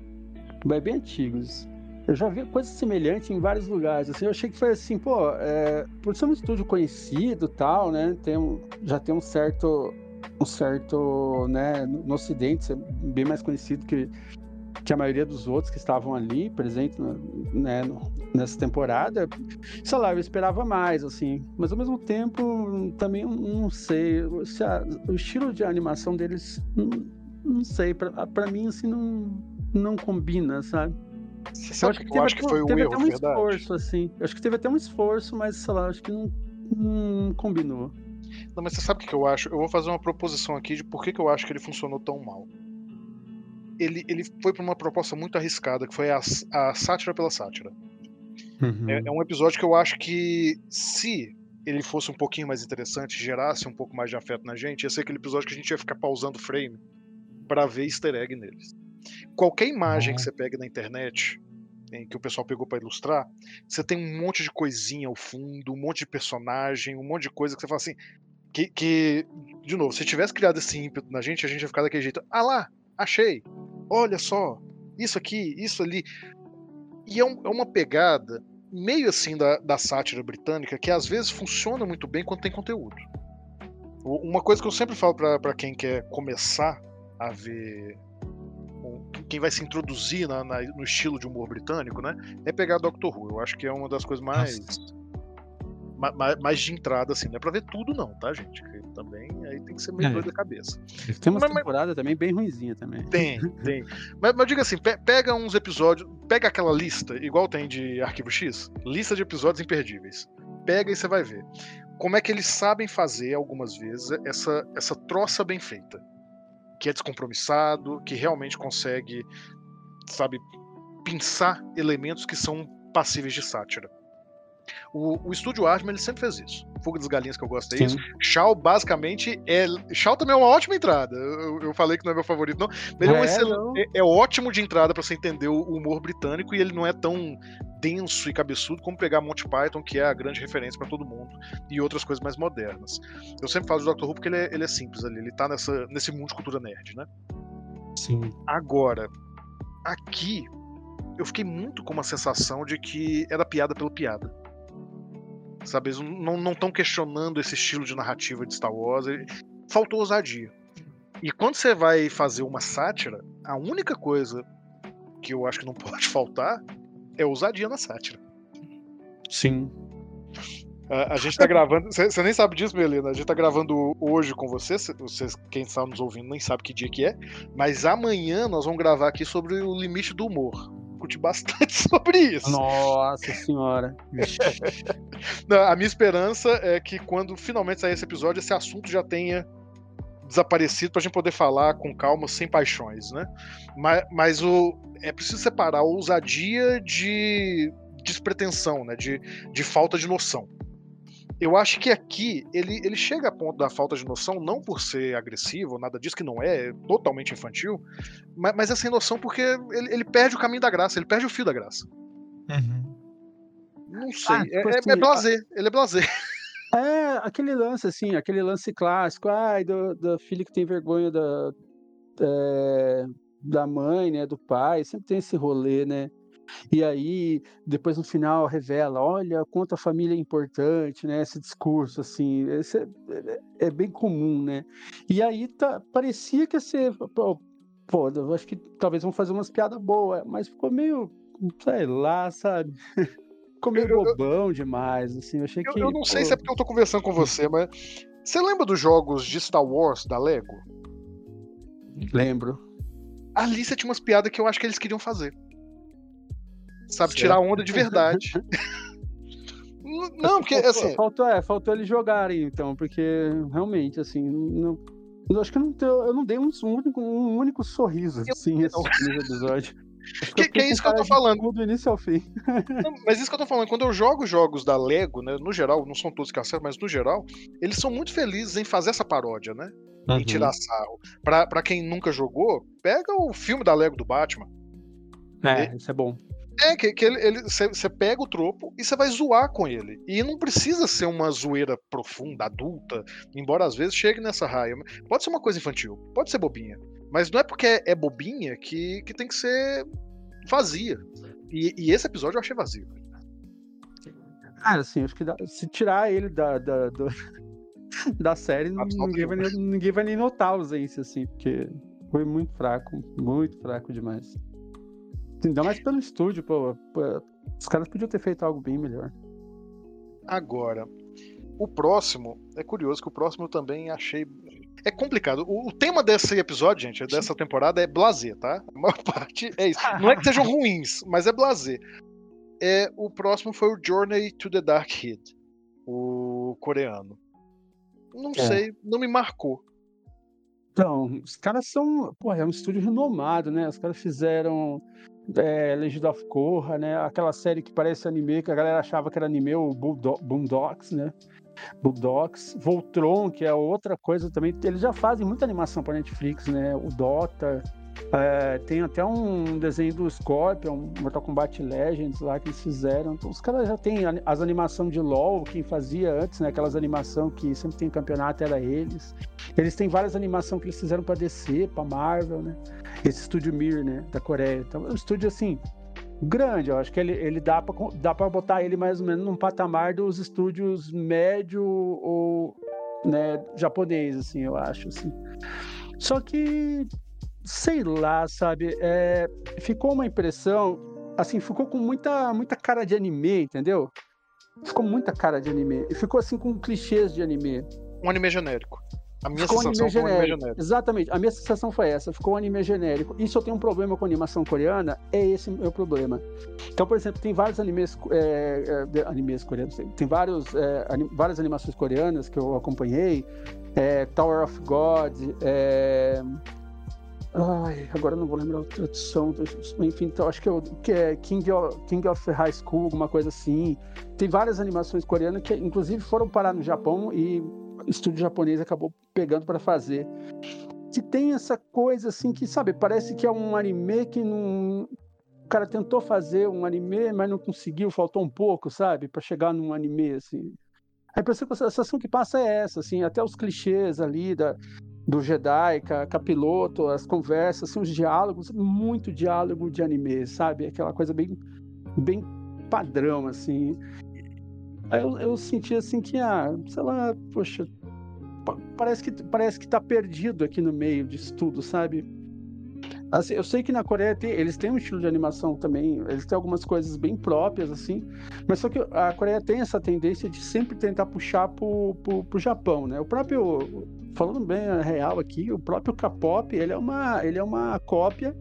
É bem antigos. Eu já vi coisa semelhante em vários lugares. Assim, eu achei que foi assim, pô, é, por ser um estúdio conhecido tal, né? Tem já tem um certo. Um certo. né, no Ocidente, bem mais conhecido que, que a maioria dos outros que estavam ali presentes né, nessa temporada. Sei lá, eu esperava mais, assim. Mas ao mesmo tempo, também não sei. se a- o estilo de animação deles, não, não sei. Pra mim, assim, não, não combina, sabe? Você sabe o que eu acho que foi um teve erro, até um verdade? esforço, assim. Eu acho que teve até um esforço, mas sei lá, acho que não, não combinou. Não, mas você sabe o que eu acho? Eu vou fazer uma proposição aqui de por que, que eu acho que ele funcionou tão mal. Ele, ele foi para uma proposta muito arriscada, que foi a, a sátira pela sátira. Uhum. É, é um episódio que eu acho que se ele fosse um pouquinho mais interessante, gerasse um pouco mais de afeto na gente, ia ser aquele episódio que a gente ia ficar pausando o frame para ver easter egg neles. Qualquer imagem que Uhum. você pegue na internet, em que o pessoal pegou para ilustrar, você tem um monte de coisinha ao fundo, um monte de personagem, um monte de coisa que você fala assim. Que, que, de novo, se tivesse criado esse ímpeto na gente, a gente ia ficar daquele jeito. Ah lá, achei. Olha só, isso aqui, isso ali. E é, um- é uma pegada meio assim da, da sátira britânica que às vezes funciona muito bem quando tem conteúdo. Uma coisa que eu sempre falo pra quem quer começar a ver. Quem vai se introduzir na- na- no estilo de humor britânico, né? É pegar Doctor Who. Eu acho que é uma das coisas mais. ma- ma- Mais, de entrada, assim. Não é pra ver tudo, não, tá, gente? Que também aí tem que ser meio É. doido da cabeça. Tem umas Mas- mas- também bem ruinzinha também. Tem, tem. Mas, mas diga assim, pe- pega uns episódios, pega aquela lista, igual tem de Arquivo X, lista de episódios imperdíveis. Pega e você vai ver. Como é que eles sabem fazer, algumas vezes, essa, essa troça bem feita. Que é descompromissado, que realmente consegue, sabe, pensar elementos que são passíveis de sátira. O, o estúdio Aardman ele sempre fez isso. Fuga das Galinhas, que eu gosto, é isso. Shaw basicamente é. Shaw também é uma ótima entrada. Eu, eu falei que não é meu favorito, não. Mas ele é, um É, é- é ótimo de entrada pra você entender o humor britânico e ele não é tão denso e cabeçudo como pegar Monty Python, que é a grande referência pra todo mundo, e outras coisas mais modernas. Eu sempre falo de Doctor Who porque ele é, ele é simples ali, ele tá nessa, nesse mundo de cultura nerd, né? Sim. Agora, aqui, eu fiquei muito com uma sensação de que era piada pela piada. Sabe, eles não estão questionando esse estilo de narrativa de Star Wars. Faltou ousadia. E quando você vai fazer uma sátira, a única coisa que eu acho que não pode faltar é ousadia na sátira. Sim. A, a gente tá gravando. Você nem sabe disso, Melina. A gente tá gravando hoje com você. cê- Vocês, quem está nos ouvindo, nem sabe que dia que é. Mas amanhã nós vamos gravar aqui sobre o limite do humor. Discutir bastante sobre isso. Nossa senhora. Não, a minha esperança é que quando finalmente sair esse episódio, esse assunto já tenha desaparecido pra gente poder falar com calma, sem paixões, né? Mas, mas o, é preciso separar a ousadia de despretensão, né? De, de falta de noção. Eu acho que aqui ele, ele chega a ponto da falta de noção, não por ser agressivo, nada disso que não é, é totalmente infantil, mas, mas é sem noção porque ele, ele perde o caminho da graça, ele perde o fio da graça. Não sei, Ah, é, tipo é, assim, é blazer, ele é blazer. É, aquele lance, assim, aquele lance clássico, ai, do, do filho que tem vergonha da, é, da mãe, né, do pai, sempre tem esse rolê, né? E aí, depois no final revela, olha quanto a família é importante, né? Esse discurso, assim, esse é, é- é bem comum, né? E aí tá, parecia que ia ser, pô, pô, eu acho que talvez vão fazer umas piadas boas, mas ficou meio, sei lá, sabe? Ficou meio Eu- eu- bobão demais, assim, eu achei Eu, que... eu não sei pô, se é porque eu tô conversando com você, mas. Você lembra dos jogos de Star Wars da Lego? Lembro. Ali você tinha umas piadas que eu acho que eles queriam fazer. Sabe, Certo. tirar onda de verdade. Não, porque Faltou- assim. Faltou, é, faltou eles jogarem, então, porque realmente, assim, não. Eu acho que eu não, deu- eu não dei um, um único, um único sorriso, assim, esse episódio. Que- que é isso que eu tô falando. Do início ao fim. Não, mas isso que eu tô falando, quando eu jogo jogos da Lego, né, no geral, não são todos que acertam, mas no geral, eles são muito felizes em fazer essa paródia, né? Em tirar sarro. Pra, pra quem nunca jogou, pega o filme da Lego do Batman. É, isso é bom. É, que, que ele você pega o tropo e você vai zoar com ele. E não precisa ser uma zoeira profunda, adulta, embora às vezes chegue nessa raia. Pode ser uma coisa infantil, pode ser bobinha. Mas não é porque é, bobinha que, que tem que ser vazia. E, e esse episódio eu achei vazio. Cara, assim, acho que dá- se tirar ele da, da, do- da série, Absoluto. ninguém vai, nem, ninguém vai nem notar a ausência, assim, porque foi muito fraco, muito fraco demais. Ainda mais pelo estúdio, pô, pô, Os caras podiam ter feito algo bem melhor. Agora, o próximo, é curioso que o próximo eu também achei. É complicado. O, o tema desse episódio, gente, dessa temporada é blazer, tá? A maior parte é isso. Não é que sejam ruins, mas é blazer. É, o próximo foi o Journey to the Dark Head, o coreano. Não É. sei, não me marcou. Então, os caras são. Pô, é um estúdio renomado, né? Os caras fizeram é, Legend of Korra, né? Aquela série que parece anime, que a galera achava que era anime, o Boondocks, né? Bulldogs, Voltron, que é outra coisa também. Eles já fazem muita animação para Netflix, né? O Dota. É, tem até um desenho do Scorpion, Mortal Kombat Legends lá que eles fizeram. Então, os caras já têm as animações de LoL, quem fazia antes, né? Aquelas animações que sempre tem campeonato era eles. Eles têm várias animações que eles fizeram para DC, para Marvel, né? Esse estúdio Mir, né? Da Coreia. Então, é um estúdio assim grande. Eu acho que ele, ele dá para dá pra botar ele mais ou menos num patamar dos estúdios médio ou né, japonês, assim, eu acho. Assim. Só que, sei lá, sabe, é, ficou uma impressão, assim, ficou com muita, muita cara de anime, entendeu? Ficou muita cara de anime. E ficou assim com clichês de anime. Um anime genérico. A minha ficou sensação anime foi um anime genérico. Exatamente. A minha sensação foi essa. Ficou um anime genérico. E se eu tenho um problema com animação coreana, é esse o meu problema. Então, por exemplo, tem vários animes, é, é, animes coreanos. Tem, vários, é, ani- várias animações coreanas que eu acompanhei. É, Tower of God. É, Ai, agora não vou lembrar a tradução. Enfim, então, acho que, eu, que é King of, King of High School, alguma coisa assim. Tem várias animações coreanas que, inclusive, foram parar no Japão e o estúdio japonês acabou pegando para fazer. Que tem essa coisa assim que, sabe, parece que é um anime que não. O cara tentou fazer um anime, mas não conseguiu, faltou um pouco, sabe, para chegar num anime assim. A impressão- a sensação que passa é essa, assim, até os clichês ali da, do Jedi, com a, com a piloto, as conversas, assim, os diálogos, muito diálogo de anime, sabe? Aquela coisa bem, bem padrão, assim. Aí eu, eu senti assim que, ah, sei lá, poxa, pa- parece que, parece que tá perdido aqui no meio disso tudo, sabe? Assim, eu sei que na Coreia tem- eles têm um estilo de animação também, eles têm algumas coisas bem próprias, assim, mas só que a Coreia tem essa tendência de sempre tentar puxar pro, pro, pro Japão, né? O próprio, falando bem a real aqui, o próprio K-pop, ele é uma, ele é uma cópia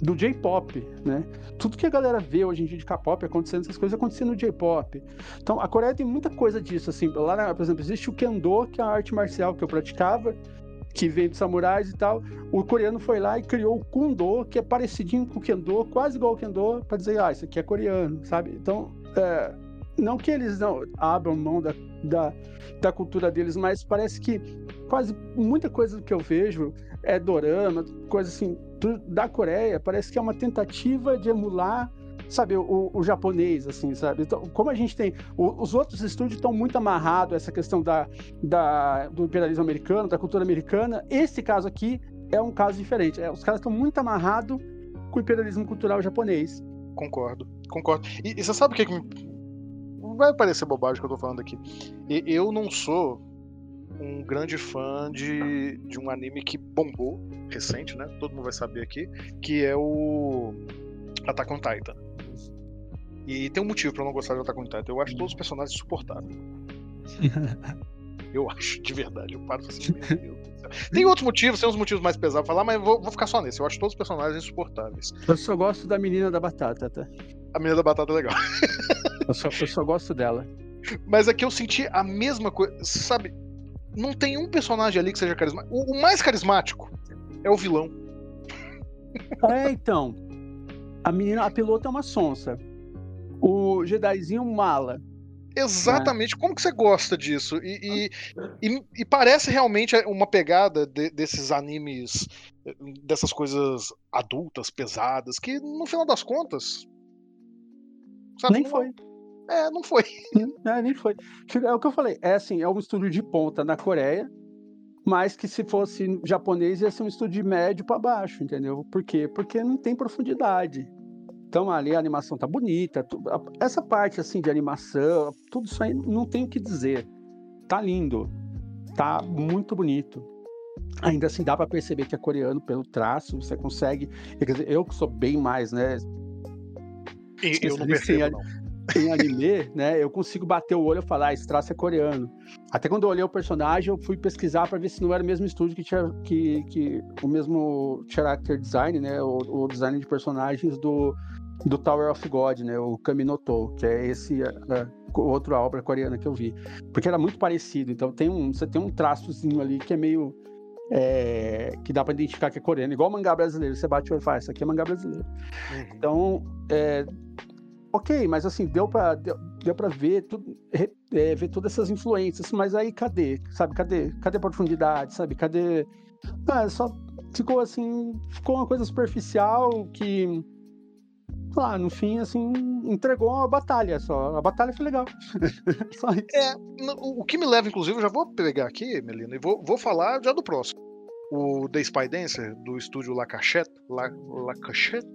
do J-pop, né? Tudo que a galera vê hoje em dia de K-pop acontecendo, essas coisas acontecendo no J-pop. Então, a Coreia tem muita coisa disso, assim. Lá, por exemplo, existe o Kendo, que é a arte marcial que eu praticava, que vem dos samurais e tal. O coreano foi lá e criou o Kundo, que é parecidinho com o Kendo, quase igual ao Kendo, para dizer, ah, isso aqui é coreano, sabe? Então, é, não que eles não abram mão da, da, da cultura deles, mas parece que quase muita coisa que eu vejo é dorama, coisa assim, da Coreia, parece que é uma tentativa de emular, sabe, o, o japonês, assim, sabe? Então, como a gente tem. o- os outros estúdios estão muito amarrados a essa questão da, da, do imperialismo americano, da cultura americana. Esse caso aqui é um caso diferente. É, os caras estão muito amarrados com o imperialismo cultural japonês. Concordo, concordo. E, e você sabe o que, que me... Vai parecer bobagem que eu tô falando aqui. Eu não sou um grande fã de, de um anime que bombou, recente, né? Todo mundo vai saber aqui, que é o Attack on Titan. E tem um motivo eu não gostar de Attack on Titan. Eu acho todos os personagens insuportáveis. Eu acho, de verdade. Eu paro assim, meu Deus. Tem outros motivos, tem uns motivos mais pesados pra falar, mas vou, vou ficar só nesse. Eu acho todos os personagens insuportáveis. Eu só gosto da menina da batata, tá? A menina da batata é legal. Eu só, eu só gosto dela. Mas aqui eu senti a mesma coisa. Sabe? Não tem um personagem ali que seja carismático. O, o mais carismático é o vilão. É, então. A menina, a pilota é uma sonsa. O Jedizinho mala. Exatamente. Como que você gosta disso? E, e, e- e parece realmente uma pegada de- desses animes, dessas coisas adultas, pesadas, que no final das contas. Sabe, Nem foi. É, não foi. É, nem foi. Fica- É o que eu falei. É assim, é um estúdio de ponta na Coreia, mas que se fosse japonês ia ser um estúdio de médio para baixo, entendeu? Por quê? Porque não tem profundidade. Então ali a animação tá bonita, tu- essa parte assim de animação, tudo isso aí não tem o que dizer. Tá lindo. Tá muito bonito. Ainda assim dá para perceber que é coreano pelo traço, você consegue, quer dizer, eu que sou bem mais, né, E eu não percebo, não. em anime, né, eu consigo bater o olho e falar, ah, esse traço é coreano. Até quando eu olhei o personagem, eu fui pesquisar para ver se não era o mesmo estúdio que tinha que, que o mesmo character design, né, o, o design de personagens do, do Tower of God, né, o Kaminoto, que é esse é, é, outra obra coreana que eu vi, porque era muito parecido. Então tem um, você tem um traçozinho ali que é meio é, que dá para identificar que é coreano, igual mangá brasileiro. Você bate o olho e fala, "Ah, isso aqui é mangá brasileiro. Uhum. Então, é, ok, mas assim, deu pra, deu, deu pra ver, tudo, é, ver todas essas influências, mas aí cadê? Sabe, cadê? Cadê a profundidade, sabe? Cadê... Ah, só ficou assim, ficou uma coisa superficial que, lá, no fim, assim, entregou uma batalha só. A batalha foi legal. só isso. É, o que me leva, inclusive, eu já vou pegar aqui, Melina, e vou, vou falar já do próximo. O The Spy Dancer, do estúdio La Cachette, La, La Cachette,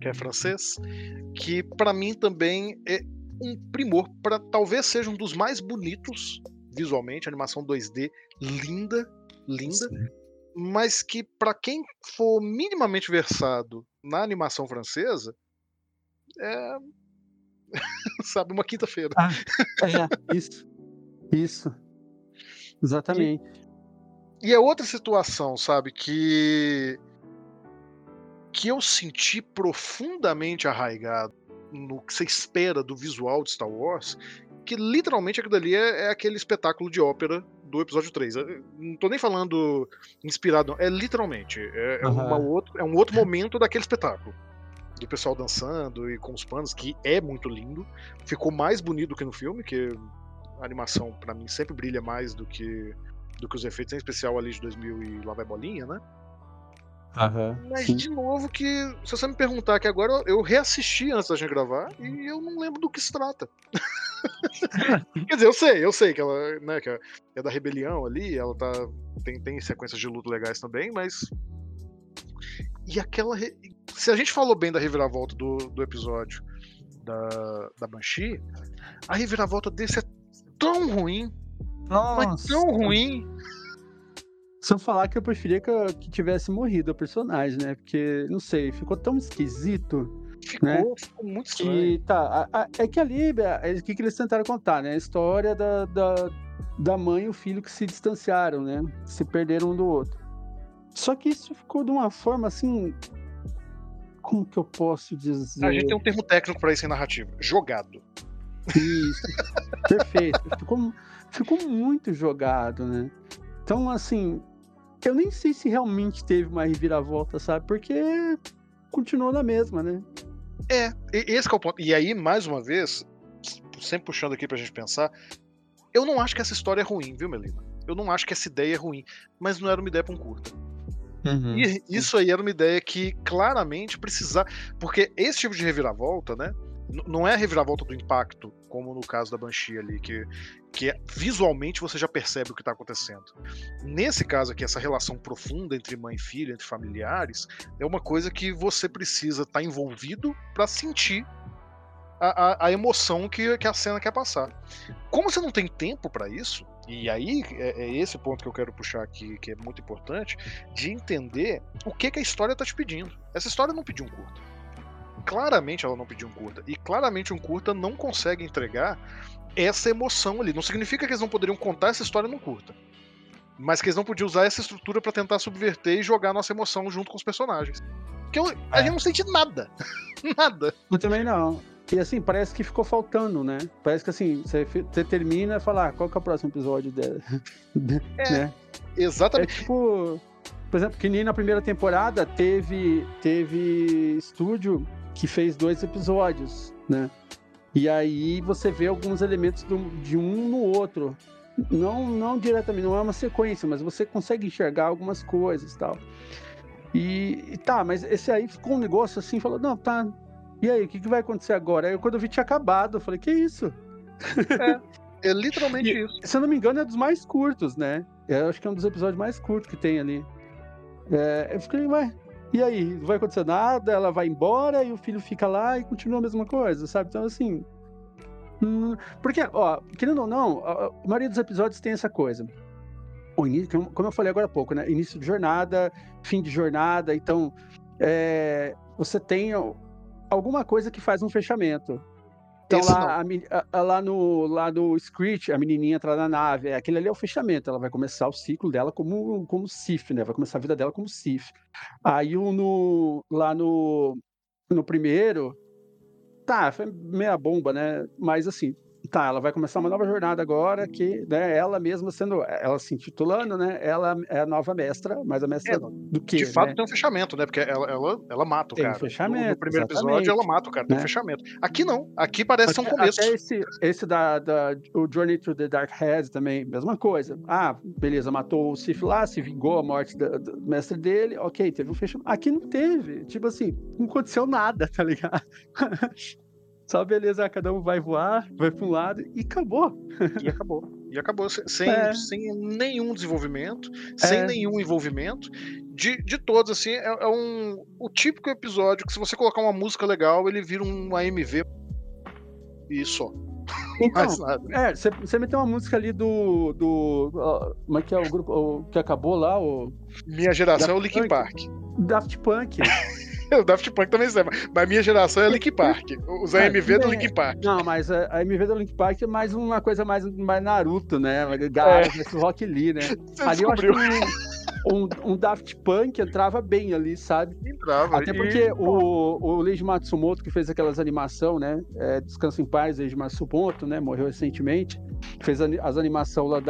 que é francês, que pra mim também é um primor, para talvez seja um dos mais bonitos visualmente, animação 2D linda, linda, mas que pra quem for minimamente versado na animação francesa, é sabe, uma quinta-feira. É, isso. Isso. Exatamente. E é outra situação, sabe, que que eu senti profundamente arraigado no que você espera do visual de Star Wars, que literalmente aquilo ali é, é aquele espetáculo de ópera do episódio 3. Eu Não tô nem falando inspirado, não. é literalmente. É, é, uma Aham. outro, é um outro momento daquele espetáculo. Do pessoal dançando e com os panos, que é muito lindo. Ficou mais bonito que no filme, que a animação, pra mim, sempre brilha mais do que, do que os efeitos, em especial ali de 2000 e lá vai bolinha, né? Mas, Sim. de novo, que se você me perguntar que agora eu reassisti antes da gente gravar e eu não lembro do que se trata. Quer dizer, eu sei, eu sei que ela né, que é da rebelião ali, ela tá. Tem, tem sequências de luta legais também, mas. E aquela. re- Se a gente falou bem da reviravolta do, do episódio da, da Banshee, a reviravolta desse é tão ruim, mas tão ruim. Se eu falar que eu preferia que, que tivesse morrido o personagem, né? Porque, não sei, ficou tão esquisito Ficou, Né? ficou muito estranho. que. Tá, a- a- é que ali, é o que, que eles tentaram contar, né? A história da, da, da mãe e o filho que se distanciaram, né? Se perderam um do outro. Só que isso ficou de uma forma assim. Como que eu posso dizer? A gente tem um termo técnico pra isso em narrativa: jogado. Isso. Perfeito. Ficou, ficou muito jogado, né? Então, assim, eu nem sei se realmente teve uma reviravolta, sabe? Porque continuou na mesma, né? É, esse é o ponto. E aí, mais uma vez, sempre puxando aqui pra gente pensar, eu não acho que essa história é ruim, viu, Melina? Eu não acho que essa ideia é ruim, mas não era uma ideia pra um curta. Uhum. E isso aí era uma ideia que claramente precisava. Porque esse tipo de reviravolta, né? Não é a reviravolta do impacto, como no caso da Banshee ali, que, que é- visualmente você já percebe o que tá acontecendo. Nesse caso aqui, essa relação profunda entre mãe e filha, entre familiares, é uma coisa que você precisa estar envolvido pra sentir a, a- a emoção que, que a cena quer passar. Como você não tem tempo pra isso, e aí é, é esse ponto que eu quero puxar aqui, que é muito importante, de entender o que, que a história tá te pedindo. Essa história não pediu um curta. Claramente ela não pediu um curta. E claramente um curta não consegue entregar essa emoção ali. Não significa que eles não poderiam contar essa história num curta. Mas que eles não podiam usar essa estrutura pra tentar subverter e jogar a nossa emoção junto com os personagens. Porque eu- a É. gente não sente nada. nada. Eu também não. E assim, parece que ficou faltando, né? Parece que assim, você, você termina e fala, ah, qual que é o próximo episódio dela? É, né? É Exatamente. tipo, por exemplo, que nem na primeira temporada teve, teve estúdio que fez dois episódios, né? E aí você vê alguns elementos do- de um no outro. Não, não diretamente, não é uma sequência, mas você consegue enxergar algumas coisas e tal. E, e tá, mas esse aí ficou um negócio assim, falou, não, tá. E aí, o que, que vai acontecer agora? Aí quando eu vi tinha acabado, eu falei, que isso? É literalmente E- isso. Se eu não me engano, é dos mais curtos, né? Eu acho que é um dos episódios mais curtos que tem ali. É, eu fiquei, ué, e aí? Não vai acontecer nada, ela vai embora e o filho fica lá e continua a mesma coisa, sabe? Então, assim. hum, porque, ó, querendo ou não, a, maioria dos episódios tem essa coisa. O início, como- eu falei agora há pouco, né? Início de jornada, fim de jornada, então. é, você tem alguma coisa que faz um fechamento. Então Esse lá, a- a- lá no lá no Screech, a menininha entra na nave, é, aquele ali é o fechamento, ela vai começar o ciclo dela como como Sif, né? Vai começar a vida dela como Sif. Aí o no lá no no primeiro, tá, foi meia bomba, né? Mas assim, tá, ela vai começar uma nova jornada agora, que né, ela mesma sendo, ela se intitulando, né? Ela é a nova mestra, mas a mestra É, do quê? De fato né? tem um fechamento, né? Porque ela, ela, ela mata o Tem um cara. fechamento, no, no primeiro episódio ela mata o cara, tem um Né? fechamento. Aqui não, aqui parece ser um começo. Até esse, esse da, da- o Journey to the Dark Head também, mesma coisa. Ah, beleza, matou o Sif lá, se vingou a morte da- do mestre dele, ok, teve um fechamento. Aqui não teve, tipo assim, não aconteceu nada, tá ligado? Só beleza, cada um vai voar, vai pra um lado e acabou. E acabou. E acabou sem, sem, É. sem nenhum desenvolvimento, sem É. nenhum envolvimento. De, de todos, assim, é, é um, o típico episódio que se você colocar uma música legal, ele vira um AMV e só. Então, Mais nada. é, você- meteu uma música ali do. do ó, como é que é o grupo o que acabou lá? O Minha geração é o Daft Linkin. Park. Daft Punk. O Daft Punk também serve, mas minha geração é Linkin Park. Os É, AMV do tudo bem. Linkin Park. Não, mas a, a MV do Link Park é mais uma coisa mais, mais Naruto, né? Gaara, esse Rock Lee, né? Você Ali eu acho descobriu. que um, um, um Daft Punk entrava bem ali, sabe? Entrava. Até e- porque o, o Leiji Matsumoto, que fez aquelas animação, né? É, Descansa em Paz, Leiji Matsumoto, né? Morreu recentemente. Fez as animações lá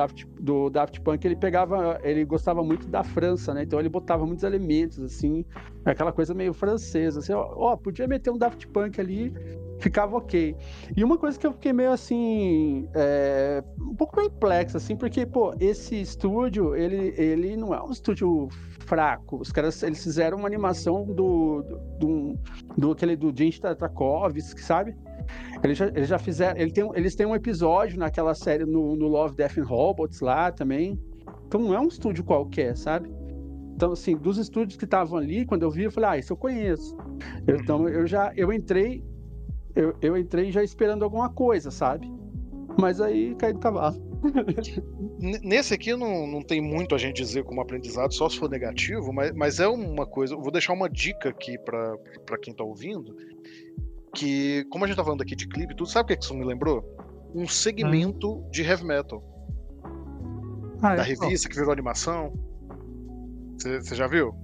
do Daft Punk, ele pegava, ele gostava muito da França, né? Então ele botava muitos elementos, assim, aquela coisa meio francesa, assim, ó, ó, podia meter um Daft Punk ali, ficava ok. E uma coisa que eu fiquei meio assim, é, um pouco perplexo, assim, porque, pô, esse estúdio, ele, ele não é um estúdio fraco. Os caras, eles fizeram uma animação do, do, do, do aquele do Jens Tartakovsky, sabe? Eles já, eles já fizeram, ele tem, eles têm um episódio naquela série no, no Love, Death and Robots lá também. Então não é um estúdio qualquer, sabe? Então, assim, dos estúdios que estavam ali, quando eu vi, eu falei, ah, isso eu conheço. Eu- Então eu já, eu entrei, eu, eu entrei já esperando alguma coisa, sabe? Mas aí caí do cavalo. Nesse aqui não, não tem muito a gente dizer como aprendizado, só se for negativo, mas, mas é uma coisa. Vou deixar uma dica aqui pra quem tá ouvindo. Que, como a gente tá falando aqui de clipe, tudo sabe o que isso me lembrou? Um segmento de heavy metal. Ah, Da é? revista que virou animação. Você já viu?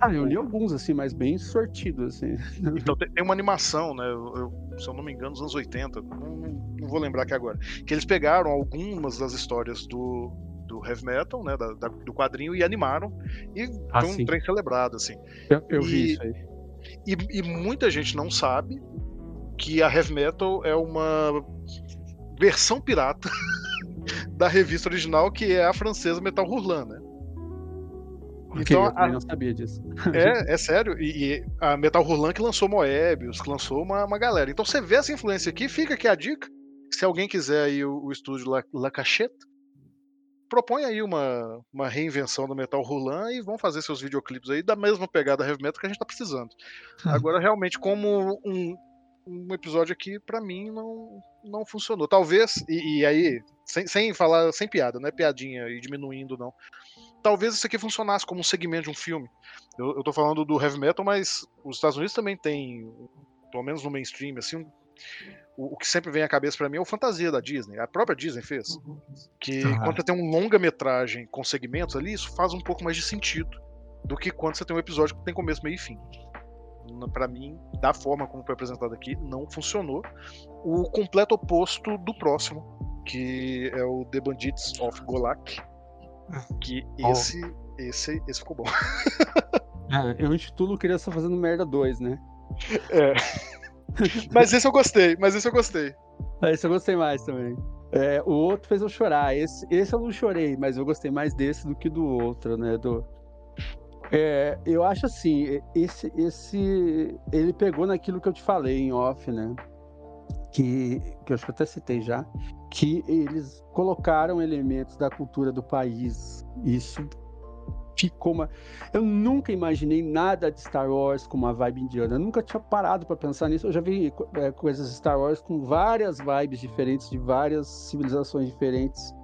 Ah, eu li alguns, assim, mas bem sortidos, assim. Então tem, uma animação, né? eu- eu- se eu não me engano, dos anos 80. Não, não- vou lembrar aqui agora. Que eles pegaram algumas das histórias do, do heavy metal, né? da- da- do quadrinho, e animaram. E Ah, foi um sim. trem celebrado, assim. Eu, eu vi E- isso aí. E, e muita gente não sabe que a heavy metal é uma versão pirata da revista original, que é a francesa Metal Hurlant, né? Ok, Então, eu a- também não sabia disso. É, é sério. E, e a Metal Hurlant que lançou Moebius, que lançou uma, uma galera. Então você vê essa influência aqui, fica aqui a dica. Se alguém quiser aí o, o estúdio La, La Cachette, propõe aí uma, uma reinvenção do Metal Hurlant e vão fazer seus videoclipes aí da mesma pegada heavy metal que a gente tá precisando. Agora, realmente, como um, um episódio aqui, pra mim, não, não funcionou. Talvez, e, e aí, sem, sem falar, sem piada, não é piadinha e diminuindo, não. Talvez isso aqui funcionasse como um segmento de um filme. Eu, eu tô falando do heavy metal, mas os Estados Unidos também tem, pelo menos no mainstream, assim, um- o, o que sempre vem à cabeça pra mim é o Fantasia da Disney. A própria Disney fez. Que Ah. quando você tem um longa-metragem com segmentos ali, isso faz um pouco mais de sentido do que quando você tem um episódio que tem começo, meio e fim. Pra mim, da forma como foi apresentado aqui, não funcionou. O completo oposto do próximo, que é o The Bandits of Golak. Que Oh. esse, esse, esse ficou bom. É, eu intitulo Criança Fazendo Merda 2, né? É. Mas esse eu gostei, mas esse eu gostei. Esse eu gostei mais também. É, o outro fez eu chorar. Esse, esse eu não chorei, mas eu gostei mais desse do que do outro, né? Do... É, eu acho assim, esse, esse. Ele pegou naquilo que eu te falei em off, né? Que, que eu acho que eu até citei já. Que eles colocaram elementos da cultura do país. Isso ficou uma. Eu nunca imaginei nada de Star Wars com uma vibe indiana. Eu nunca tinha parado para pensar nisso. Eu já vi é, coisas de Star Wars com várias vibes diferentes, de várias civilizações diferentes.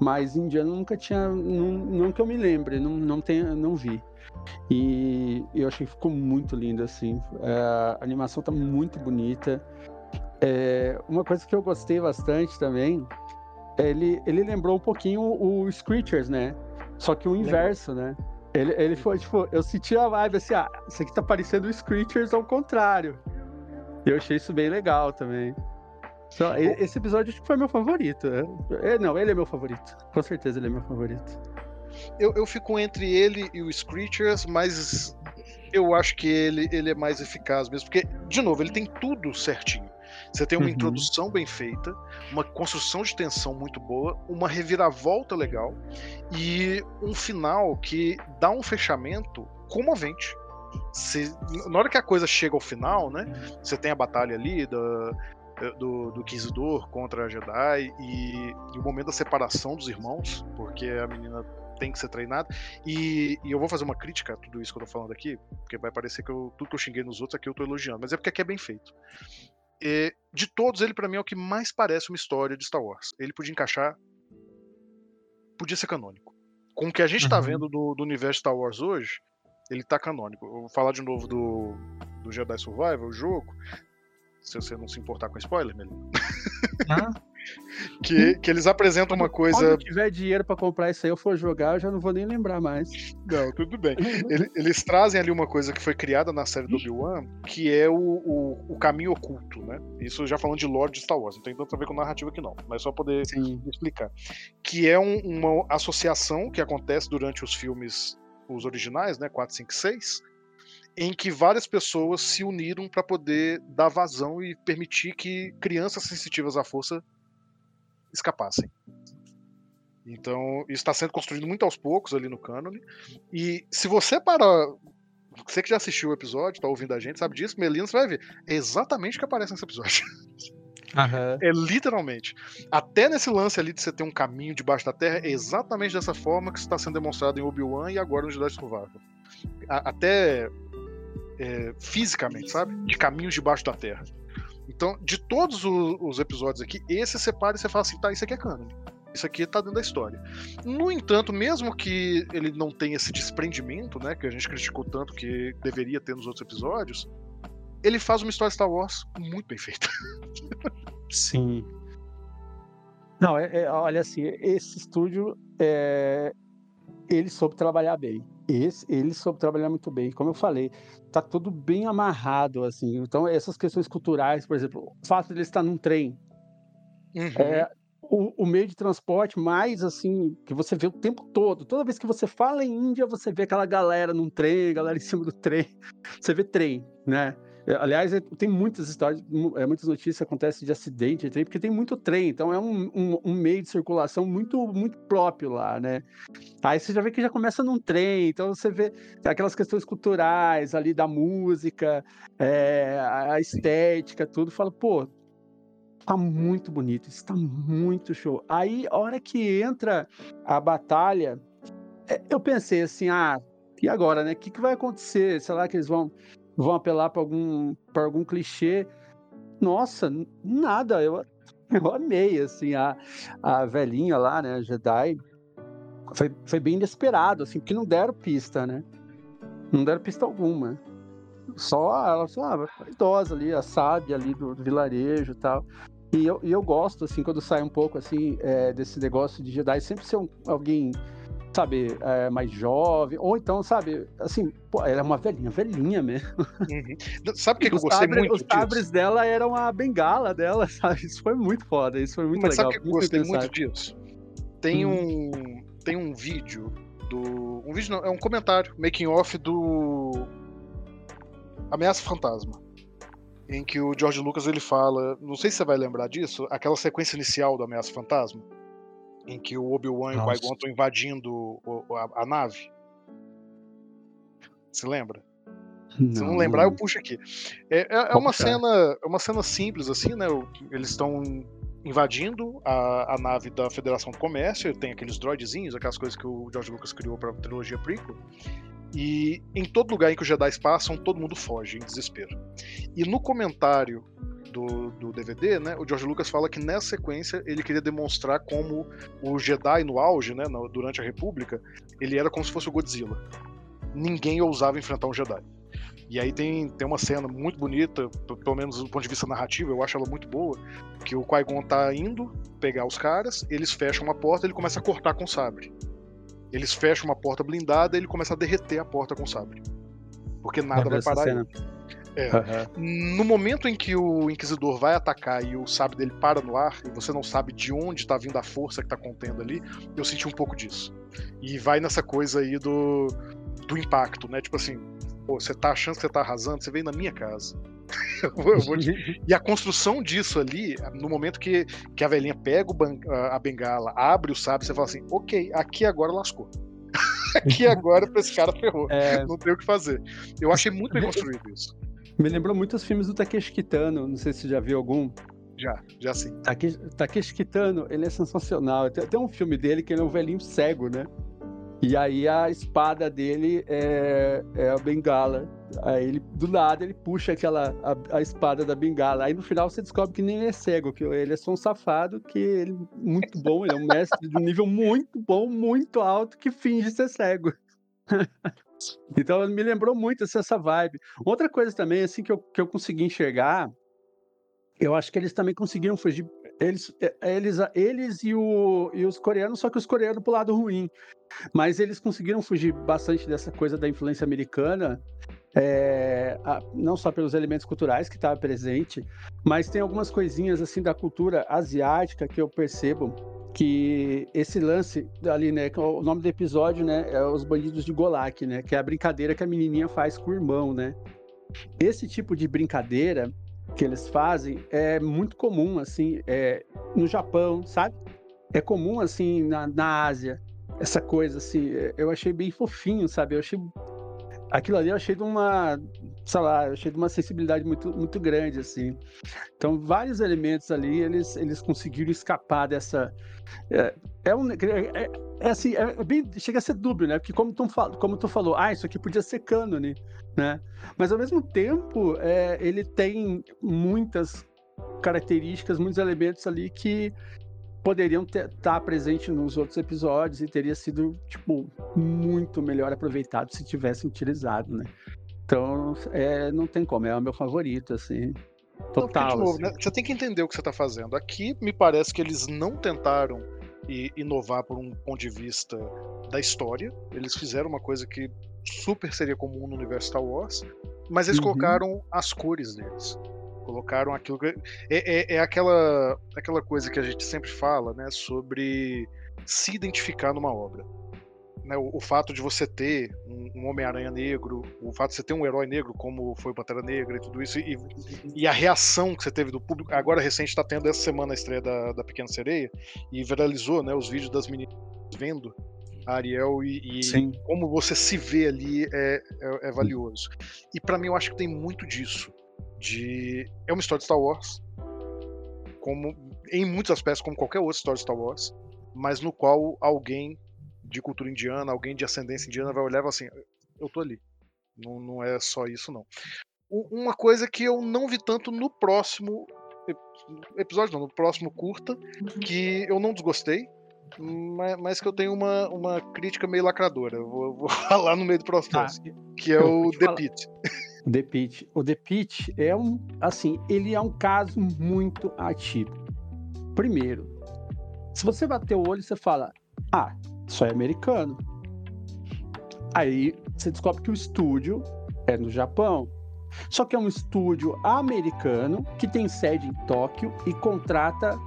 Mas indiano nunca tinha. Não, que eu me lembre, não, não, tenho, não vi. E eu achei que ficou muito lindo, assim. É, a animação tá muito bonita. É, uma coisa que eu gostei bastante também, ele, ele lembrou um pouquinho o Screechers, né? Só que o inverso, né? Ele, ele foi, tipo, eu senti a vibe assim, ah, isso aqui tá parecendo o Screechers ao contrário. E eu achei isso bem legal também. Só, e- esse episódio acho que foi meu favorito. É, é, não, ele é meu favorito. Com certeza ele é meu favorito. Eu, eu fico entre ele e o Screechers, mas eu acho que ele, ele é mais eficaz mesmo. Porque, de novo, ele tem tudo certinho. Você tem uma Uhum. introdução bem feita, uma construção de tensão muito boa, uma reviravolta legal e um final que dá um fechamento comovente. Você- na hora que a coisa chega ao final, né? Você tem a batalha ali da, do, do Inquisidor contra a Jedi e, e o momento da separação dos irmãos, porque a menina tem que ser treinada. E, e eu vou fazer uma crítica a tudo isso que eu tô falando aqui, porque vai parecer que eu- tudo que eu xinguei nos outros aqui eu tô elogiando, mas é porque aqui é bem feito. É, de todos, ele pra mim é o que mais parece uma história de Star Wars. Ele podia encaixar. Podia ser canônico. Com o que a gente tá Uhum. vendo do, do universo Star Wars hoje, ele tá canônico. Eu vou falar de novo do, do Jedi Survival, o jogo. Se você não se importar com spoiler, Melina. Que, que eles apresentam uma Quando coisa. eu tiver dinheiro pra comprar isso aí, eu for jogar, eu já não vou nem lembrar mais. Não, tudo bem. Ele- eles trazem ali uma coisa que foi criada na série do Obi-Wan, que é o, o, o caminho oculto, né? Isso já falando de lore de Star Wars, não tem tanto a ver com narrativa aqui não, mas só poder Sim. explicar. Que é um- uma associação que acontece durante os filmes, os originais, né? 4, 5, 6, em que várias pessoas se uniram para poder dar vazão e permitir que crianças sensitivas à força escapassem. Então, isso está sendo construído muito aos poucos ali no cânone. E se você para. Você que já assistiu o episódio, tá ouvindo a gente, sabe disso, Melina, você vai ver. É exatamente o que aparece nesse episódio. Aham. É literalmente. Até nesse lance ali de você ter um caminho debaixo da terra, é exatamente dessa forma que está sendo demonstrado em Obi-Wan e agora no Jedi Survival. A- até é, fisicamente, sabe? De caminhos debaixo da terra. Então, de todos os episódios aqui, esse você para e você fala assim, tá, isso aqui é cânone. Isso aqui tá dentro da história. No entanto, mesmo que ele não tenha esse desprendimento, né, que a gente criticou tanto que deveria ter nos outros episódios, ele faz uma história Star Wars muito bem feita. Sim. Não, é, é- olha assim, esse estúdio, é, ele soube trabalhar bem. Esse, ele soube trabalhar muito bem. Como eu falei, tá tudo bem amarrado, assim. Então, essas questões culturais, por exemplo, o fato de ele estar num trem, é, o, o meio de transporte mais assim que você vê o tempo todo. Toda vez que você fala em Índia, você vê aquela galera num trem, galera em cima do trem. Você vê trem, né? É, Aliás, é- tem muitas histórias, é, muitas notícias acontecem de acidente de trem, porque tem muito trem, então é um, um- um meio de circulação muito, muito próprio lá, né? Aí você já vê que já começa num trem, então você vê aquelas questões culturais ali da música, é, a estética, tudo, fala, pô, tá muito bonito, isso tá muito show. Aí, a hora que entra a batalha, eu pensei assim, ah, e agora, né? O que, que vai acontecer? Sei lá que eles vão, vão apelar para algum, pra algum clichê. Nossa, nada, eu, eu amei, assim, a, a velhinha lá, né, a Jedi, foi, foi bem inesperado, assim, porque não deram pista, né? Não deram pista alguma. Só ela, só ah, a idosa ali, a sábia ali do, do vilarejo e tal. E eu, e eu gosto, assim, quando sai um pouco, assim, é, desse negócio de Jedi, sempre ser um- alguém, sabe, é, mais jovem, ou então, sabe, assim, pô, ela é uma velhinha, velhinha mesmo. Uhum. Sabe o que, que eu Os gostei sabre- muito Os disso? dela eram a bengala dela, sabe? Isso foi muito foda, isso foi muito Mas legal. sabe o que eu gostei muito disso? Tem Hum. um tem um vídeo do um vídeo não, é um comentário making off do Ameaça Fantasma, em que o George Lucas ele fala, não sei se você vai lembrar disso, aquela sequência inicial do Ameaça Fantasma, em que o Obi-Wan e o. Qui-Gon estão invadindo o- a, a nave. Se lembra? Se não lembrar, eu puxo aqui. É, é- é uma puxar. cena, é uma cena simples assim, né? Eles estão invadindo a, a nave da Federação do Comércio, tem aqueles droidzinhos, aquelas coisas que o George Lucas criou para a trilogia prequel. E em todo lugar em que os Jedi passam, todo mundo foge em desespero. E no comentário do, do DVD, né, o George Lucas fala que nessa sequência ele queria demonstrar como o Jedi no auge, né, no- durante a República, ele era como se fosse o Godzilla. Ninguém ousava enfrentar um Jedi. E aí tem, tem uma cena muito bonita, pelo menos do ponto de vista narrativo, eu acho ela muito boa, que o Qui-Gon tá indo pegar os caras, eles fecham uma porta, ele começa a cortar com o sabre. Eles fecham uma porta blindada, ele começa a derreter a porta com o sabre. Porque nada vai parar cena. Ele. Aham. No momento em que o Inquisidor vai atacar e o sábio dele para no ar, e você não sabe de onde tá vindo a força que tá contendo ali, eu senti um pouco disso. E vai nessa coisa aí do, do impacto, né? Tipo assim, pô, você tá achando que você tá arrasando, você veio na minha casa. Te- E a construção disso ali, no momento que, que a velhinha pega ban- a a bengala, abre o sábio, você fala assim, ok, aqui agora lascou. aqui agora pra esse cara ferrou. É, Não tem o que fazer. Eu achei muito bem construído isso. Me lembrou muito os filmes do Takeshi Kitano, não sei se você já viu algum. Já, já sim. Take- Takeshi Kitano, ele é sensacional. Tem, tem um filme dele que ele é um velhinho cego, né? E aí a espada dele é, é a bengala. Aí ele, do lado, ele puxa aquela a, a espada da bengala. Aí no final você descobre que nem ele é cego, que ele é só um safado, que ele é muito bom, ele é um mestre de um nível muito bom, muito alto, que finge ser cego. então me lembrou muito assim, essa vibe. Outra coisa também, assim, que eu, que eu consegui enxergar, eu acho que eles também conseguiram fugir. Eles, eh, eles, eles e, o, e os coreanos, só que os coreanos pro lado ruim. Mas eles conseguiram fugir bastante dessa coisa da influência americana, a- não só pelos elementos culturais que estavam presente, mas tem algumas coisinhas assim da cultura asiática que eu percebo que esse lance ali, né, que o nome do episódio, né, é os bandidos de Golak, né, que é a brincadeira que a menininha faz com o irmão, né. Esse tipo de brincadeira que eles fazem é muito comum, assim, é, no Japão, sabe? É comum, assim, na, na Ásia, essa coisa, assim, é, eu achei bem fofinho, sabe? Eu achei, aquilo ali eu achei de uma, sei lá, eu achei de uma sensibilidade muito, muito grande, assim. Então, vários elementos ali, eles, eles conseguiram escapar dessa... É, é um... É, é- é assim, é é bem, chega a ser dúbio, né? Porque como tu, como tu falou, ah, isso aqui podia ser cânone, né? Mas ao mesmo tempo, é, ele tem muitas características, muitos elementos ali que poderiam estar presentes nos outros episódios e teria sido tipo muito melhor aproveitado se tivessem utilizado, né? Então, é, não tem como, é o meu favorito, assim, total. de novo, assim. né, Você tem que entender o que você está fazendo. Aqui me parece que eles não tentaram inovar por um ponto de vista da história. Eles fizeram uma coisa que super seria comum no universo Star Wars, mas eles Uhum. colocaram as cores deles. Colocaram aquilo que. É, é, é aquela, aquela coisa que a gente sempre fala, né? Sobre se identificar numa obra. Né, o, o fato de você ter um, um Homem-Aranha negro, o fato de você ter um herói negro, como foi o Pantera Negra e tudo isso, e, e a reação que você teve do público, agora recente está tendo essa semana a estreia da, da Pequena Sereia, e viralizou né, os vídeos das meninas vendo a Ariel e, e como você se vê ali é, é, é valioso. E para mim eu acho que tem muito disso. De... É uma história de Star Wars, como em muitos aspectos, como qualquer outra história de Star Wars, mas no qual alguém de cultura indiana, alguém de ascendência indiana vai olhar e falar assim, eu tô ali. Não, não é só isso, não. Uma coisa que eu não vi tanto no próximo ep- episódio, não, no próximo curta, que eu não desgostei, mas, mas que eu tenho uma, uma crítica meio lacradora. Eu vou, vou falar no meio do próximo, Tá, que é eu o The. Pit. O The Pit. O The Pit é um, assim, ele é um caso muito atípico. Primeiro, se você bater o olho, você fala, ah, isso é americano. Aí você descobre que o estúdio é no Japão. Só que é um estúdio americano que tem sede em Tóquio e contrata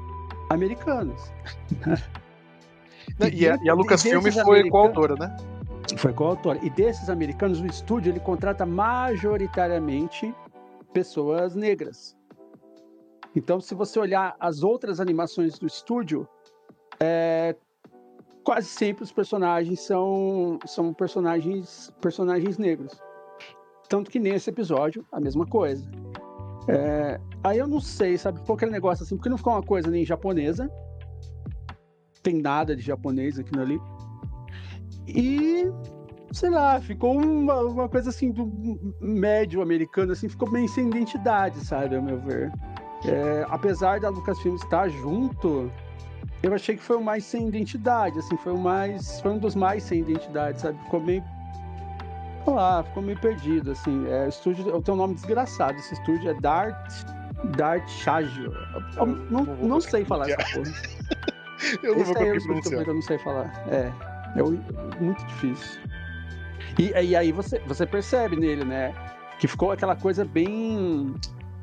americanos. E a, e a E Lucasfilm desses foi coautora, né? Foi coautor. E desses americanos, o estúdio ele contrata majoritariamente pessoas negras. Então, se você olhar as outras animações do estúdio, é, quase sempre os personagens são, são personagens, personagens negros. Tanto que nesse episódio, a mesma coisa. É, aí eu não sei, sabe, ficou aquele negócio assim, porque não ficou uma coisa nem japonesa. Tem nada de japonês aqui ali. E sei lá, ficou uma, uma coisa assim do médio americano, assim, ficou bem sem identidade, sabe, ao meu ver. É, apesar da Lucasfilm estar junto, eu achei que foi o mais sem identidade, assim, foi o mais, foi um dos mais sem identidade, sabe, ficou meio, sei lá, ficou meio perdido, assim, é, o estúdio, eu tenho um nome desgraçado, esse estúdio é Dart, Dart Shagio, eu não, não não sei falar essa porra. Eu não Esse vou aí é o conseguir que eu não sei falar. É, é muito difícil. E, e aí você, você percebe nele, né? Que ficou aquela coisa bem.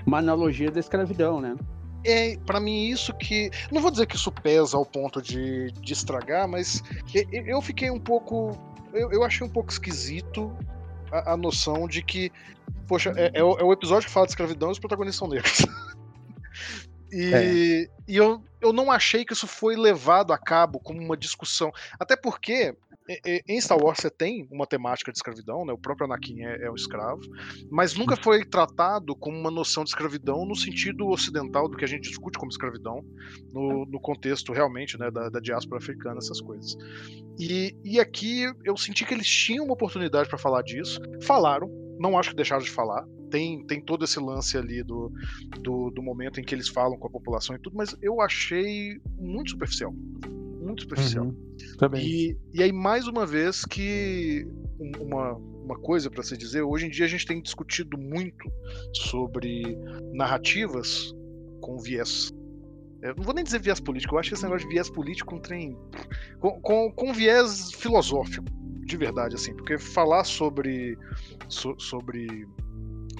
Uma analogia da escravidão, né? É, para mim, isso que. Não vou dizer que isso pesa ao ponto de, de estragar, mas eu fiquei um pouco. Eu, eu achei um pouco esquisito a, a noção de que. Poxa, é, é, o, é, o, episódio que fala de escravidão e os protagonistas são negros. e, é. e eu, eu não achei que isso foi levado a cabo como uma discussão. Até porque em Star Wars você tem uma temática de escravidão, né? O próprio Anakin é, é, um escravo, mas nunca foi tratado como uma noção de escravidão no sentido ocidental do que a gente discute como escravidão, no, no contexto realmente né, da, da, diáspora africana, essas coisas. E, e aqui eu senti que eles tinham uma oportunidade para falar disso, falaram, não acho que deixaram de falar. Tem, tem todo esse lance ali do, do, do momento em que eles falam com a população e tudo, mas eu achei muito superficial muito superficial. Uhum, e, e aí, mais uma vez, que uma, uma coisa para se dizer, hoje em dia a gente tem discutido muito sobre narrativas com viés. Eu não vou nem dizer viés político, eu acho que esse negócio de viés político é um trem. Com, com, com viés filosófico, de verdade, assim, porque falar sobre. So, sobre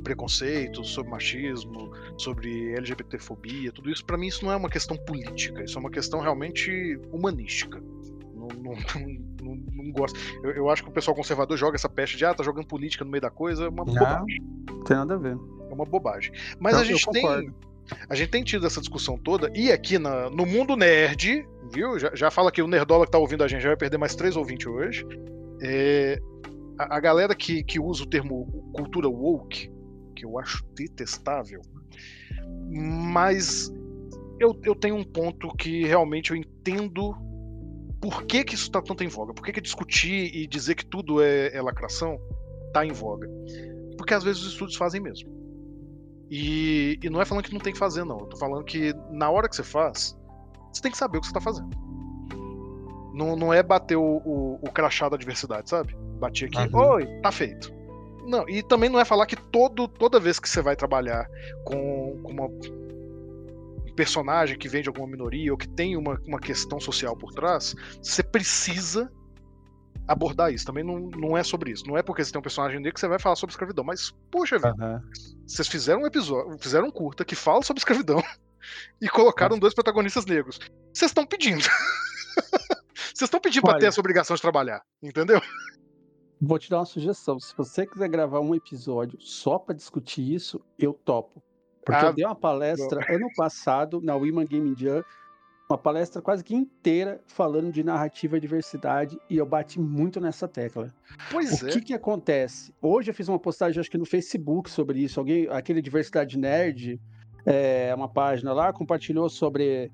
preconceito, sobre machismo, sobre LGBTfobia, tudo isso, para mim, isso não é uma questão política, isso é uma questão realmente humanística. Não, não, não, não gosto. Eu, eu, acho que o pessoal conservador joga essa peste de ah, tá jogando política no meio da coisa, é uma não, bobagem. Não tem nada a ver. É uma bobagem. Mas a gente tem. A gente tem tido essa discussão toda, e aqui na, no mundo nerd, viu? Já, já fala que o Nerdola que tá ouvindo a gente já vai perder mais 3 ou 20 hoje. É, a, a, galera que, que usa o termo cultura woke, que eu acho detestável. Mas eu, eu tenho um ponto que realmente eu entendo por que, que isso está tanto em voga. Por que, que discutir e dizer que tudo é, é lacração está em voga? Porque às vezes os estudos fazem mesmo. E, e, não é falando que não tem que fazer, não. Eu tô falando que na hora que você faz, você tem que saber o que você está fazendo. Não, não é bater o, o, o crachá da diversidade, sabe? Bati aqui, uhum. oi, tá feito. Não, e também não é falar que todo, toda vez que você vai trabalhar com, com uma um personagem que vem de alguma minoria ou que tem uma, uma questão social por trás, você precisa abordar isso. Também não, não é sobre isso. Não é porque você tem um personagem negro que você vai falar sobre escravidão. Mas, poxa vida, uhum. vocês fizeram um episódio, fizeram um curta que fala sobre escravidão e colocaram dois protagonistas negros. Vocês estão pedindo. Vocês estão pedindo pra ter essa obrigação de trabalhar, entendeu? Vou te dar uma sugestão. Se você quiser gravar um episódio só para discutir isso, eu topo. Porque ah, eu dei uma palestra bom. ano passado na Women Gaming Jam, uma palestra quase que inteira falando de narrativa e diversidade, e eu bati muito nessa tecla. Pois o é. que que acontece? Hoje eu fiz uma postagem, acho que no Facebook, sobre isso. Alguém, aquele Diversidade Nerd, é, uma página lá, compartilhou sobre.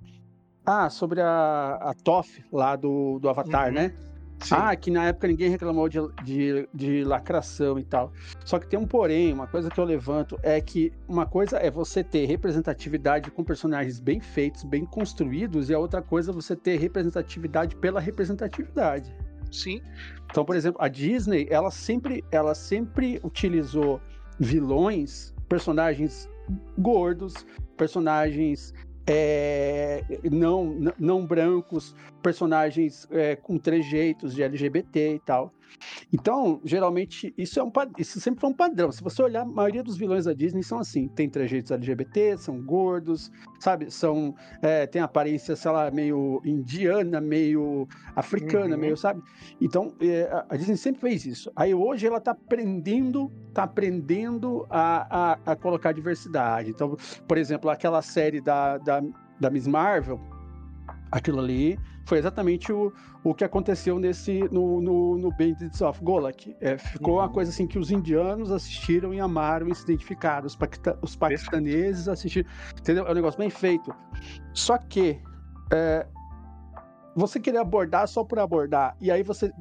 Ah, sobre a, a TOF lá do, do Avatar, uhum. né? Sim. Ah, que na época ninguém reclamou de, de, de, lacração e tal. Só que tem um porém, uma coisa que eu levanto é que uma coisa é você ter representatividade com personagens bem feitos, bem construídos, e a outra coisa é você ter representatividade pela representatividade. Sim. Então, por exemplo, a Disney, ela sempre, ela sempre utilizou vilões, personagens gordos, personagens é, não, não brancos, personagens é, com trejeitos de LGBT e tal. Então, geralmente, isso, é um, isso sempre foi um padrão. Se você olhar, a maioria dos vilões da Disney são assim: tem trejeitos LGBT, são gordos, sabe? São, é, tem aparência, sei lá, meio indiana, meio africana, uhum. meio, sabe? Então, é, a Disney sempre fez isso. Aí hoje ela tá aprendendo, tá aprendendo a, a, a colocar diversidade. Então, por exemplo, aquela série da, da, da Miss Marvel aquilo ali foi exatamente o, o que aconteceu nesse no, no, no Bandits of Golak. É, ficou uhum. uma coisa assim que os indianos assistiram e amaram e se identificaram. Os, os paquistaneses assistiram. Entendeu? É um negócio bem feito. Só que é, você querer abordar só por abordar, e aí você.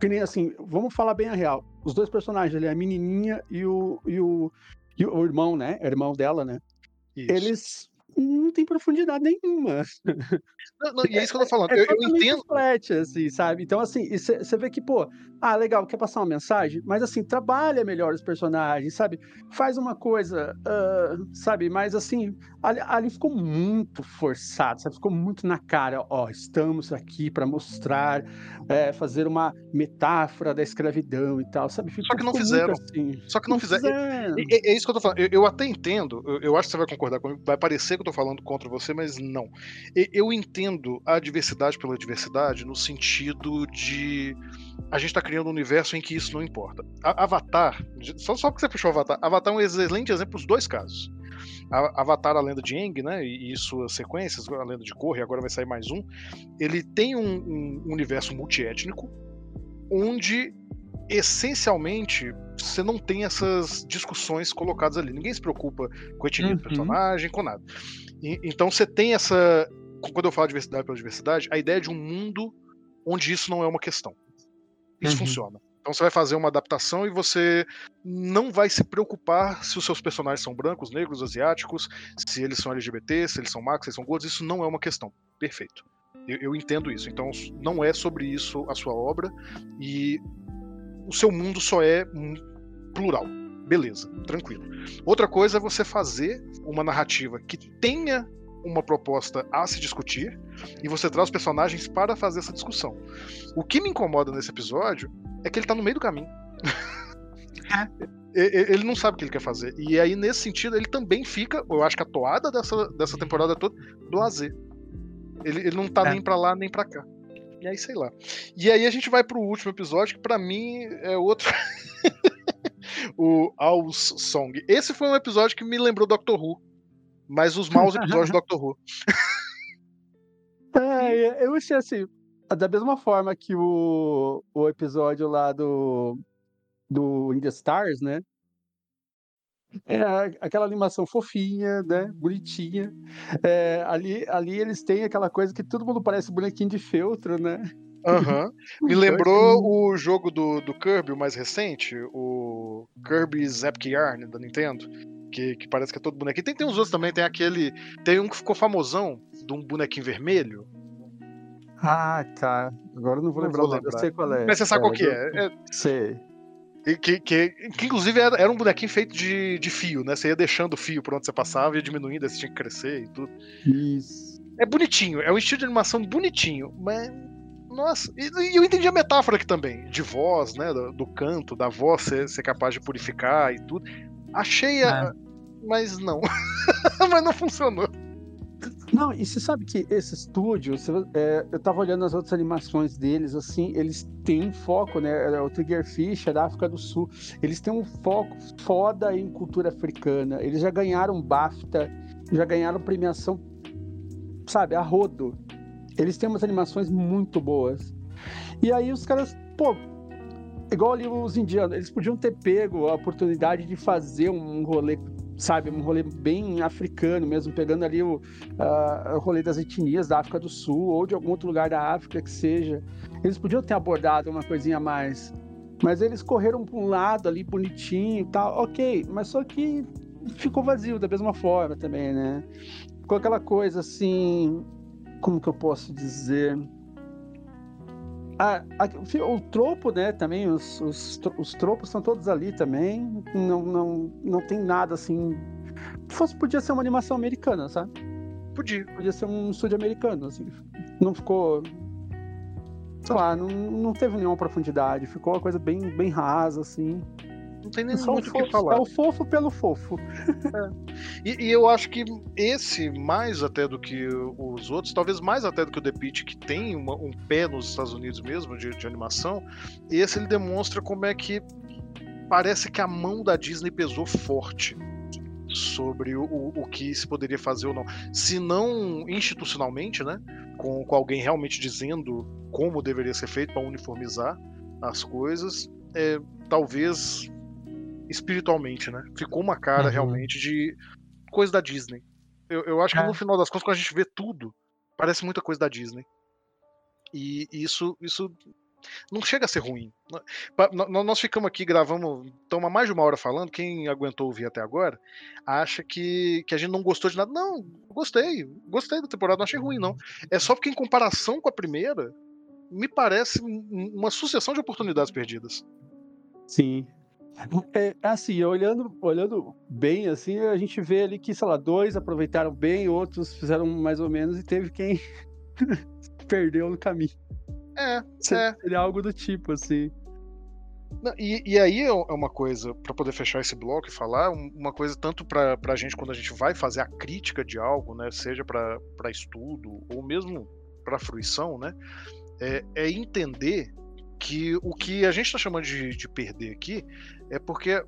Que nem assim, vamos falar bem a real. Os dois personagens ali, a menininha e o, e o, e o irmão, né? O irmão dela, né? Isso. Eles não tem profundidade nenhuma. Não, não, e é isso que eu tô falando. É eu, eu totalmente entendo. flat, assim, sabe? Então, assim, você vê que, pô, ah, legal, quer passar uma mensagem, mas assim, trabalha melhor os personagens, sabe? Faz uma coisa, ah, sabe? Mas assim, ali, ali ficou muito forçado, sabe? Ficou muito na cara, ó, estamos aqui para mostrar, é, fazer uma metáfora da escravidão e tal, sabe? Só que não ficou fizeram. assim. Só que não fizeram. É, é- é isso que eu tô falando. Eu, eu até entendo, eu, eu acho que você vai concordar comigo, vai parecer que eu tô falando contra você, mas não. Eu entendo a diversidade pela diversidade no sentido de a gente tá criando um universo em que isso não importa. Avatar, só, só porque você puxou Avatar, Avatar é um excelente exemplo dos dois casos. A- Avatar, a lenda de Aang, né, e, e suas sequências, a lenda de Korra, e agora vai sair mais um, ele tem um, um universo multiétnico, onde essencialmente você não tem essas discussões colocadas ali. Ninguém se preocupa com a etnia do Uhum. personagem, com nada. E- então você tem essa. Quando eu falo diversidade pela diversidade, a ideia de um mundo onde isso não é uma questão. Isso Uhum. funciona. Então você vai fazer uma adaptação e você não vai se preocupar se os seus personagens são brancos, negros, asiáticos, se eles são LGBT, se eles são magros, se eles são gordos. Isso não é uma questão. Perfeito. Eu, eu entendo isso. Então não é sobre isso a sua obra e o seu mundo só é plural. Beleza, tranquilo. Outra coisa é você fazer uma narrativa que tenha uma proposta a se discutir e você traz os personagens para fazer essa discussão. O que me incomoda nesse episódio é que ele tá no meio do caminho. E- ele não sabe o que ele quer fazer. E aí, nesse sentido, ele também fica, eu acho que a toada dessa, dessa temporada toda, blasé. Ele, ele não tá É. nem pra lá nem pra cá. E aí, sei lá. E aí a gente vai pro último episódio, que pra mim é outro. o Owl's Song. Esse foi um episódio que me lembrou Doctor Who. Mas os maus episódios do Doctor Who. É, eu achei assim, da mesma forma que o, o episódio lá do, do In the Stars, né? É aquela animação fofinha, né? Bonitinha. É, ali, ali eles têm aquela coisa que todo mundo parece bonequinho de feltro, né? Aham. Me Então, lembrou o jogo do, do Kirby, o mais recente, o Kirby's Epic Yarn da Nintendo. Que, que parece que é todo bonequinho. Tem, tem uns outros também, tem aquele. Tem um que ficou famosão, de um bonequinho vermelho. Ah, tá. Agora eu não vou Não lembrar vou o nome, eu lembrar. sei qual é. Mas você sabe qual que eu- é. é Sei. Que, que, que inclusive era, era um bonequinho feito de, de fio, né? Você ia deixando o fio por onde você passava e ia diminuindo, aí você tinha que crescer e tudo. Isso. É bonitinho, é um estilo de animação bonitinho, mas. Nossa, e, e eu entendi a metáfora aqui também, de voz, né? Do, do canto, da voz ser, ser capaz de purificar e tudo. Achei a. Mas não. mas não funcionou. Não, e você sabe que esse estúdio, você- é, eu tava olhando as outras animações deles, assim, eles têm foco, né? é O Triggerfish é da África do Sul. Eles têm um foco foda em cultura africana. Eles já ganharam BAFTA, já ganharam premiação, sabe, a rodo. Eles têm umas animações muito boas. E aí os caras, pô, igual ali os indianos, eles podiam ter pego a oportunidade de fazer um rolê, sabe, um rolê bem africano mesmo, pegando ali o, ah, o rolê das etnias da África do Sul ou de algum outro lugar da África que seja. Eles podiam ter abordado uma coisinha a mais. Mas eles correram para um lado ali bonitinho e tal, ok, mas só que ficou vazio da mesma forma também, né? Ficou aquela coisa assim. Como que eu posso dizer? Ah, a- o tropo, né, também, os, os, os tropos estão todos ali também. Não, não, não tem nada assim. Fosse, podia ser uma animação americana, sabe? Podia. Podia ser um estúdio americano, assim. Não ficou. Sei lá, não, não teve nenhuma profundidade. Ficou uma coisa bem, bem rasa, assim. Não tem nem Só o muito o que falar. é o fofo pelo fofo. E, e eu acho que esse, mais até do que os outros, talvez mais até do que o The Pitch, que tem uma- um pé nos Estados Unidos mesmo de, de animação, esse ele demonstra como é que parece que a mão da Disney pesou forte sobre o, o, o que se poderia fazer ou não. Se não institucionalmente, né? Com, com alguém realmente dizendo como deveria ser feito para uniformizar as coisas, é, talvez espiritualmente, né? Ficou uma cara Uhum. realmente de coisa da Disney. Eu, eu acho que É. no final das contas, quando a gente vê tudo, parece muita coisa da Disney. E isso, isso não chega a ser ruim. Nós ficamos aqui, gravamos, estamos há mais de uma hora falando. Quem aguentou ouvir até agora acha que, que a gente não gostou de nada. Não, gostei. Gostei da temporada, não achei ruim, não. É só porque, em comparação com a primeira, me parece um- uma sucessão de oportunidades perdidas. Sim. É, assim, olhando, olhando bem, assim, a gente vê ali que, sei lá, dois aproveitaram bem, outros fizeram mais ou menos, e teve quem perdeu no caminho. É, Seria é. seria algo do tipo, assim. Não, E, e aí é é uma coisa, para poder fechar esse bloco e falar, um- uma coisa tanto para a gente quando a gente vai fazer a crítica de algo, né, seja para estudo ou mesmo para fruição, né, é, é entender que o que a gente está chamando de, de perder aqui é porque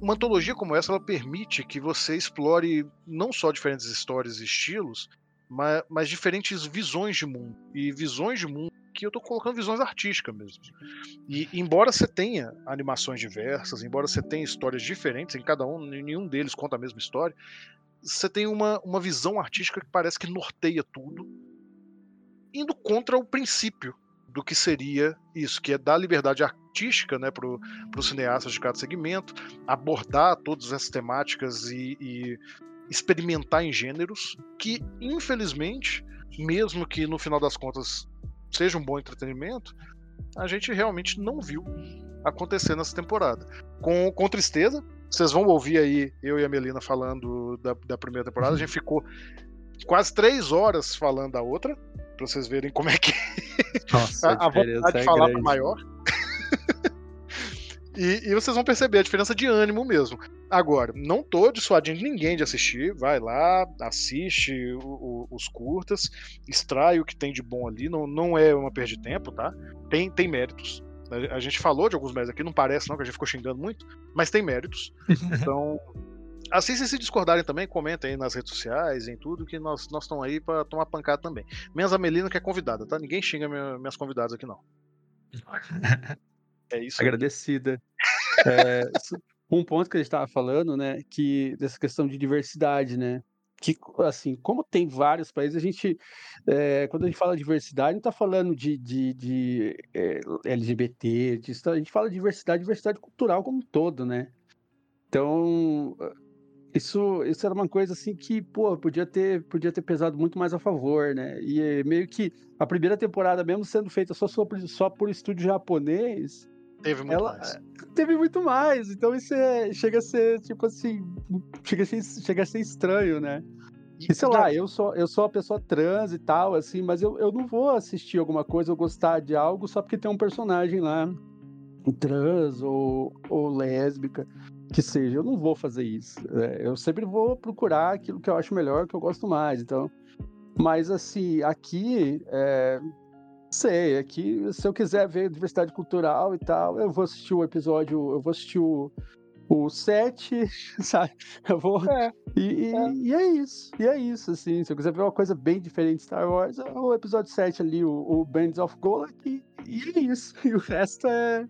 uma antologia como essa ela permite que você explore não só diferentes histórias e estilos, mas, mas diferentes visões de mundo. E visões de mundo que eu estou colocando visões artísticas mesmo. E embora você tenha animações diversas, embora você tenha histórias diferentes, em cada um, nenhum deles conta a mesma história, você tem uma, uma visão artística que parece que norteia tudo, indo contra o princípio do que seria isso, que é dar liberdade artística né, para os cineastas de cada segmento, abordar todas essas temáticas e, e experimentar em gêneros que, infelizmente, mesmo que no final das contas seja um bom entretenimento, a gente realmente não viu acontecer nessa temporada. Com, com tristeza, vocês vão ouvir aí eu e a Melina falando da, da primeira temporada. A gente ficou quase três horas falando da outra, pra vocês verem como é que Nossa, a, a vontade de falar tá maior. e, e vocês vão perceber a diferença de ânimo mesmo. Agora, não tô dissuadindo ninguém de assistir. Vai lá, assiste o- o- os curtas, extrai o que tem de bom ali. Não, não é uma perda de tempo, tá? Tem, tem méritos. A, a gente falou de alguns méritos aqui, não parece não, que a gente ficou xingando muito, mas tem méritos. Então, assistem se discordarem também, comentem aí nas redes sociais, em tudo, que nós nós estamos aí pra tomar pancada também. Menos a Melina que é convidada, tá? Ninguém xinga minha- minhas convidadas aqui, não. É isso agradecida. É, um ponto que a gente estava falando, né, que dessa questão de diversidade, né, que assim, como tem vários países, a gente, é, quando a gente fala diversidade, não está falando de, de, de, é, LGBT, disso, a gente fala de diversidade, diversidade cultural como um todo, né? Então, isso, isso era uma coisa assim que, pô, podia ter, podia ter pesado muito mais a favor, né? E meio que a primeira temporada, mesmo sendo feita só, só, por, só por estúdio japonês, Teve muito ela mais. teve muito mais. Então isso é- chega a ser, tipo assim, chega a ser, chega a ser estranho, né? E sei lá, eu sou, eu sou uma pessoa trans e tal, assim, mas eu, eu não vou assistir alguma coisa ou gostar de algo só porque tem um personagem lá trans ou, ou lésbica, que seja. Eu não vou fazer isso. né? Eu sempre vou procurar aquilo que eu acho melhor, que eu gosto mais. Então, mas assim, aqui, é, sei, aqui, se eu quiser ver diversidade cultural e tal, eu vou assistir o episódio, eu vou assistir o, o 7, sabe? Eu vou. É, E, e- e é isso, e é isso, assim. Se eu quiser ver uma coisa bem diferente de Star Wars, é o episódio 7 ali, o, o Bands of Golak, e, e é isso. E o resto é,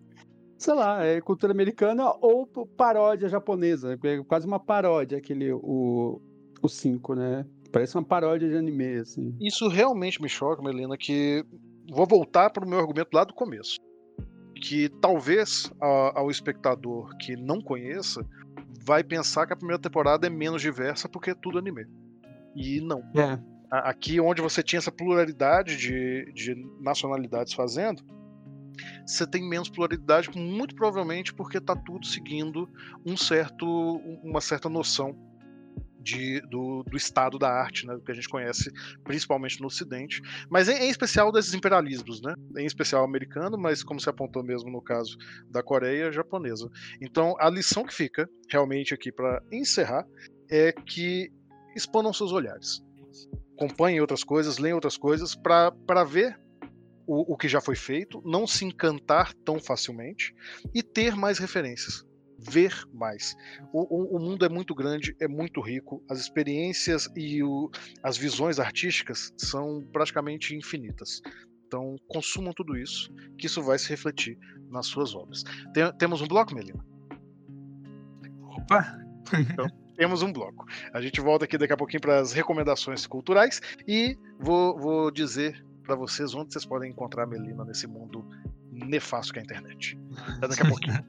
sei lá, é cultura americana ou paródia japonesa. É quase uma paródia, aquele, o, o 5, né? Parece uma paródia de anime, assim. Isso realmente me choca, Melina, que vou voltar para o meu argumento lá do começo. Que talvez a- ao espectador que não conheça vai pensar que a primeira temporada é menos diversa porque é tudo anime. E não. É. Aqui onde você tinha essa pluralidade de, de nacionalidades fazendo, você tem menos pluralidade, muito provavelmente porque tá tudo seguindo um certo, uma certa noção de, do, do estado da arte, né, que a gente conhece principalmente no Ocidente, mas em, em especial desses imperialismos, né, em especial americano, mas como se apontou mesmo no caso da Coreia, japonesa. Então a lição que fica realmente aqui para encerrar é que expandam seus olhares, acompanhem outras coisas, leiam outras coisas para ver o, o que já foi feito, não se encantar tão facilmente e ter mais referências ver mais. O, o, o, mundo é muito grande, é muito rico, as experiências e o, as visões artísticas são praticamente infinitas. Então, consumam tudo isso, que isso vai se refletir nas suas obras. Tem, temos um bloco, Melina? Opa! Então, temos um bloco. A gente volta aqui daqui a pouquinho para as recomendações culturais e vou, vou dizer para vocês onde vocês podem encontrar a Melina nesse mundo nefasto que é a internet. Até daqui a pouquinho.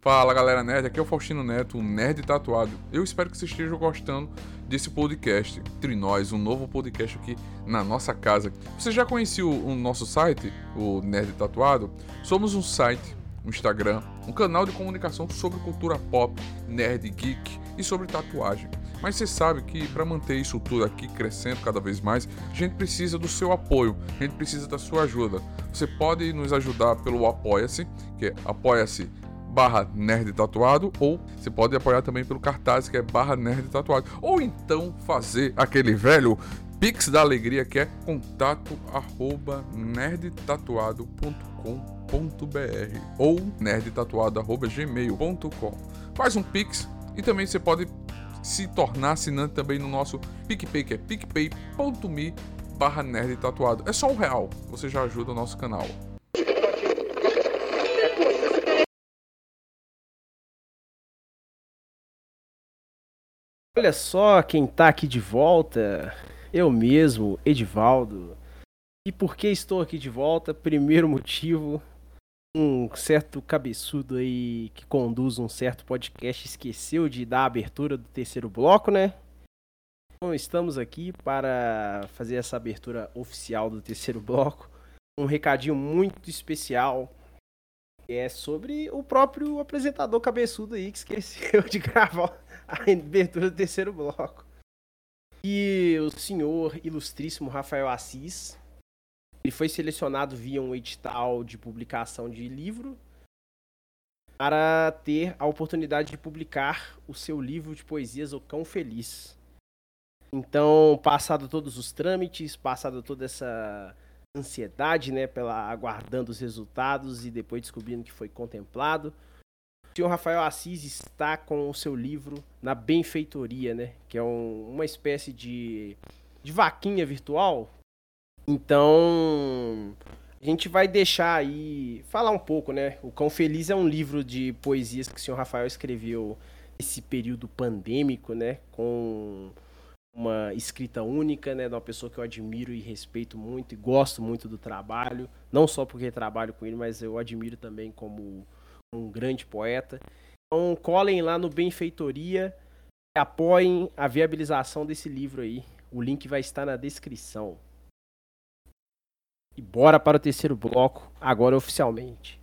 Fala galera nerd, aqui é o Faustino Neto, o Nerd Tatuado. Eu espero que vocês estejam gostando desse podcast. Entre nós, um novo podcast aqui na nossa casa. Você já conhecia o, o nosso site, o Nerd Tatuado? Somos um site, um Instagram, um canal de comunicação sobre cultura pop, nerd, geek e sobre tatuagem. Mas você sabe que para manter isso tudo aqui crescendo cada vez mais, a gente precisa do seu apoio, a gente precisa da sua ajuda. Você pode nos ajudar pelo Apoia-se, que é apoia-se barra nerd tatuado ou você pode apoiar também pelo cartaz que é barra nerd tatuado ou então fazer aquele velho Pix da Alegria que é contato arroba nerdtatuado.com.br ou nerdtatuado arroba gmail.com faz um Pix e também você pode se tornar assinante também no nosso PicPay que é picpay.me barra nerd tatuado é só um real, você já ajuda o nosso canal. Olha só quem tá aqui de volta. Eu mesmo, Edivaldo. E por que estou aqui de volta? Primeiro motivo, um certo cabeçudo aí que conduz um certo podcast esqueceu de dar a abertura do terceiro bloco, né? Então estamos aqui para fazer essa abertura oficial do terceiro bloco. Um recadinho muito especial é sobre o próprio apresentador cabeçudo aí que esqueceu de gravar a abertura do terceiro bloco. E o senhor ilustríssimo Rafael Assis, ele foi selecionado via um edital de publicação de livro para ter a oportunidade de publicar o seu livro de poesias O Cão Feliz. Então, passado todos os trâmites, passado toda essa ansiedade, né, pela aguardando os resultados e depois descobrindo que foi contemplado, o senhor Rafael Assis está com o seu livro na benfeitoria, né? Que é um, uma espécie de, de vaquinha virtual. Então, a gente vai deixar aí falar um pouco, né? O Cão Feliz é um livro de poesias que o senhor Rafael escreveu nesse período pandêmico, né? Com uma escrita única, né, de uma pessoa que eu admiro e respeito muito e gosto muito do trabalho, não só porque trabalho com ele, mas eu admiro também como um grande poeta. Então, colhem lá no Benfeitoria e apoiem a viabilização desse livro aí. O link vai estar na descrição. E bora para o terceiro bloco, agora oficialmente.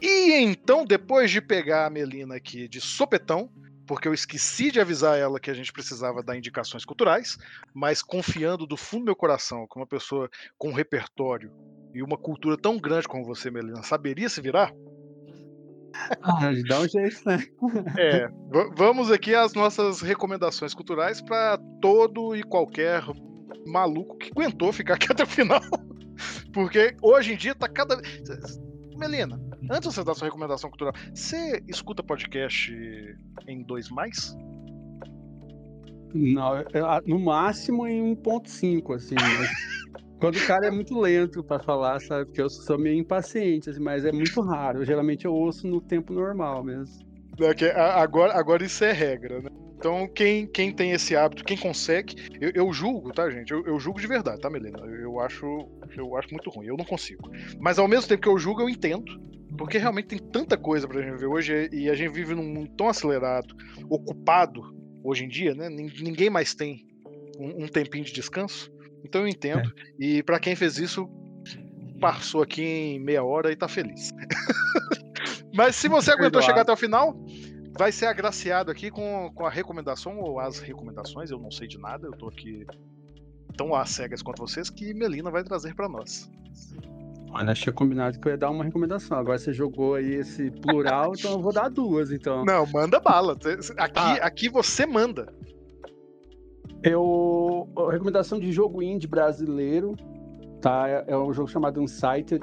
E então, depois de pegar a Melina aqui de sopetão, porque eu esqueci de avisar ela que a gente precisava dar indicações culturais, mas confiando do fundo do meu coração que uma pessoa com um repertório e uma cultura tão grande como você, Melina, saberia se virar? Ah, dá um jeito, né? É, vamos aqui às nossas recomendações culturais para todo e qualquer maluco que aguentou ficar aqui até o final. Porque hoje em dia tá cada Melina, antes de você dar sua recomendação cultural, você escuta podcast em 2 mais? Não, no máximo em 1.5, assim. Quando o cara é muito lento para falar, sabe? Porque eu sou meio impaciente, assim, mas é muito raro. Geralmente eu ouço no tempo normal mesmo. É agora, agora isso é regra, né? Então, quem, quem tem esse hábito, quem consegue, eu, eu julgo, tá, gente? Eu, eu, julgo de verdade, tá, Melina? Eu, eu, acho, eu acho muito ruim, eu não consigo. Mas ao mesmo tempo que eu julgo, eu entendo. Porque realmente tem tanta coisa pra gente ver hoje e a gente vive num mundo tão acelerado, ocupado hoje em dia, né? Ninguém mais tem um, um tempinho de descanso. Então eu entendo. É. E para quem fez isso, passou aqui em meia hora e tá feliz. Mas se você aguentou chegar até o final, vai ser agraciado aqui com, com a recomendação ou as recomendações, eu não sei de nada, eu tô aqui tão às cegas quanto vocês, que Melina vai trazer para nós. Olha, achei combinado que eu ia dar uma recomendação. Agora você jogou aí esse plural, então eu vou dar duas, então. Não, manda bala. Aqui, tá. aqui você manda. Eu. Recomendação de jogo indie brasileiro, tá? É um jogo chamado Unsighted.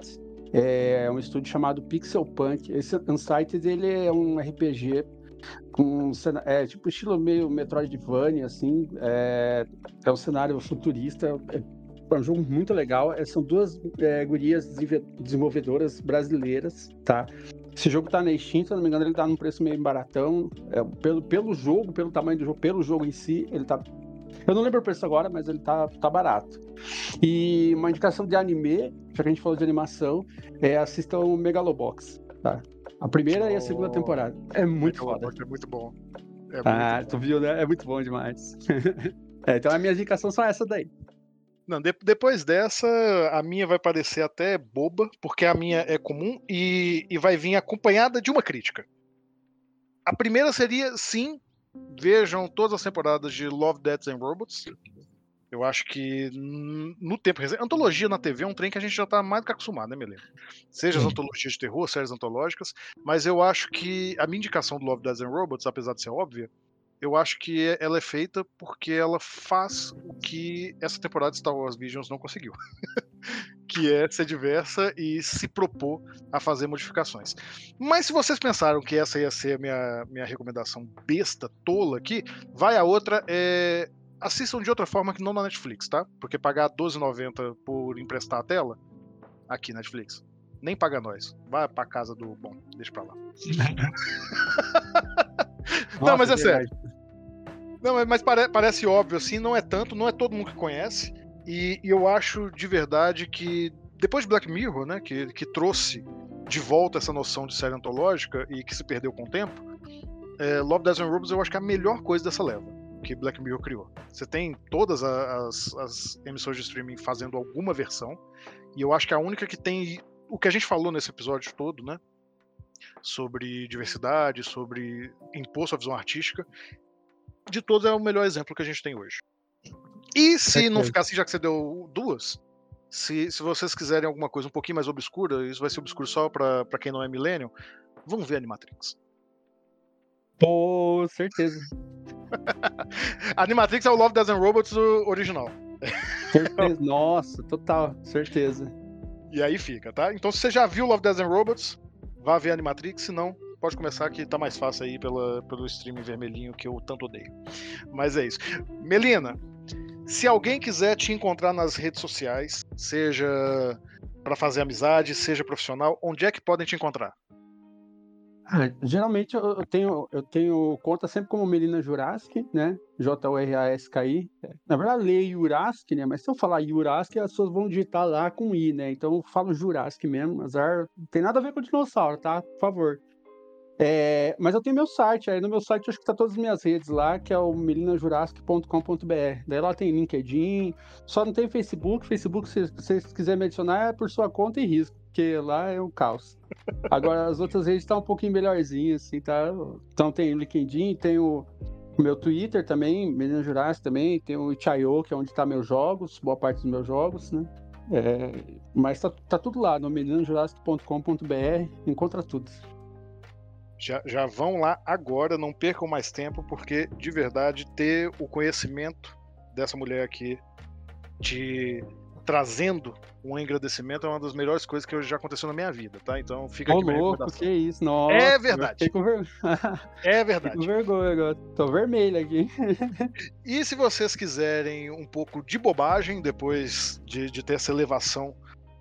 É um estúdio chamado Pixel Punk. Esse Unsighted ele é um RPG com é tipo estilo meio Metroidvania assim é, é um cenário futurista é, é um jogo muito legal é, são duas é, gurias desenvolvedoras brasileiras tá Esse jogo tá na Steam, se não me engano, ele tá num preço meio baratão. É, pelo, pelo jogo, pelo tamanho do jogo, pelo jogo em si, ele tá. Eu não lembro o preço agora, mas ele tá, tá barato. E uma indicação de anime, já que a gente falou de animação, é assistam o Megalobox, tá? A primeira e a segunda Oh. temporada. É muito foda. É muito bom. É Ah, muito tu bom. viu, né? É muito bom demais. É, então as minhas indicações são essa daí. Não, de- depois dessa, a minha vai parecer até boba, porque a minha é comum e, e vai vir acompanhada de uma crítica. A primeira seria, sim, vejam todas as temporadas de Love, Deaths and Robots. Eu acho que no tempo recente. Antologia na TV é um trem que a gente já tá mais do que acostumado, né, Melena? Seja as antologias de terror, séries antológicas, mas eu acho que a minha indicação do Love, Deaths and Robots, apesar de ser óbvia, eu acho que ela é feita porque ela faz o que essa temporada de Star Wars Visions não conseguiu. que é ser diversa e se propor a fazer modificações. Mas se vocês pensaram que essa ia ser a minha, minha recomendação besta, tola aqui, vai a outra. É... Assistam de outra forma que não na Netflix, tá? Porque pagar R$12,90 por emprestar a tela, aqui Netflix, nem paga nós. Vai pra casa do. Bom, deixa pra lá. Não, mas é sério. Não, mas- mas pare- parece óbvio assim, não é tanto, não é todo mundo que conhece. E, e eu acho de verdade que depois de Black Mirror, né, que, que trouxe de volta essa noção de série antológica e que se perdeu com o tempo, é, Love, Death and Robots eu acho que é a melhor coisa dessa leva que Black Mirror criou. Você tem todas as, as emissoras de streaming fazendo alguma versão, e eu acho que a única que tem o que a gente falou nesse episódio todo, né? Sobre diversidade, sobre impor sua visão artística, de todos é o melhor exemplo que a gente tem hoje. E se não ficar assim, já que você deu duas, se, se vocês quiserem alguma coisa um pouquinho mais obscura, isso vai ser obscuro só pra, pra quem não é millennial, vão ver Animatrix. Pô, certeza. Animatrix é o Love, Death and Robots original. Certeza. Nossa, total, certeza. E aí fica, tá? Então se você já viu Love, Death and Robots, vá ver Animatrix, se não, pode começar que tá mais fácil aí pela, pelo streaming vermelhinho que eu tanto odeio. Mas é isso. Melina, se alguém quiser te encontrar nas redes sociais, seja para fazer amizade, seja profissional, onde é que podem te encontrar? Ah, geralmente eu eu tenho, eu tenho conta sempre como Melina Juraski, né? J-U-R-A-S-K-I. Na verdade, leio Juraski, né? Mas se eu falar Juraski, as pessoas vão digitar lá com I, né? Então eu falo Juraski mesmo. Azar não tem nada a ver com dinossauro, tá? Por favor. É, mas eu tenho meu site, aí no meu site acho que tá todas as minhas redes lá, que é o melinajuraski.com.br. Daí lá tem LinkedIn, só não tem Facebook. Facebook, se vocês quiserem me adicionar, é por sua conta e risco, porque lá é um caos. Agora as outras redes estão um pouquinho melhorzinhas, assim, tá? Então tem o LinkedIn, tem o, o meu Twitter também, Melina Jurassic também, tem o Itch.io, que é onde tá meus jogos, boa parte dos meus jogos, né? É, mas tá, tá tudo lá no melinajurassic.com.br, encontra tudo. Já, já vão lá agora, não percam mais tempo, porque de verdade ter o conhecimento dessa mulher aqui te trazendo um agradecimento é uma das melhores coisas que já aconteceu na minha vida, tá? Então fica Ô aqui minha louco, que isso, nossa. É verdade. Fiquei ver... É fiquei verdade. com vergonha agora. Tô vermelho aqui. E se vocês quiserem um pouco de bobagem depois de, de ter essa elevação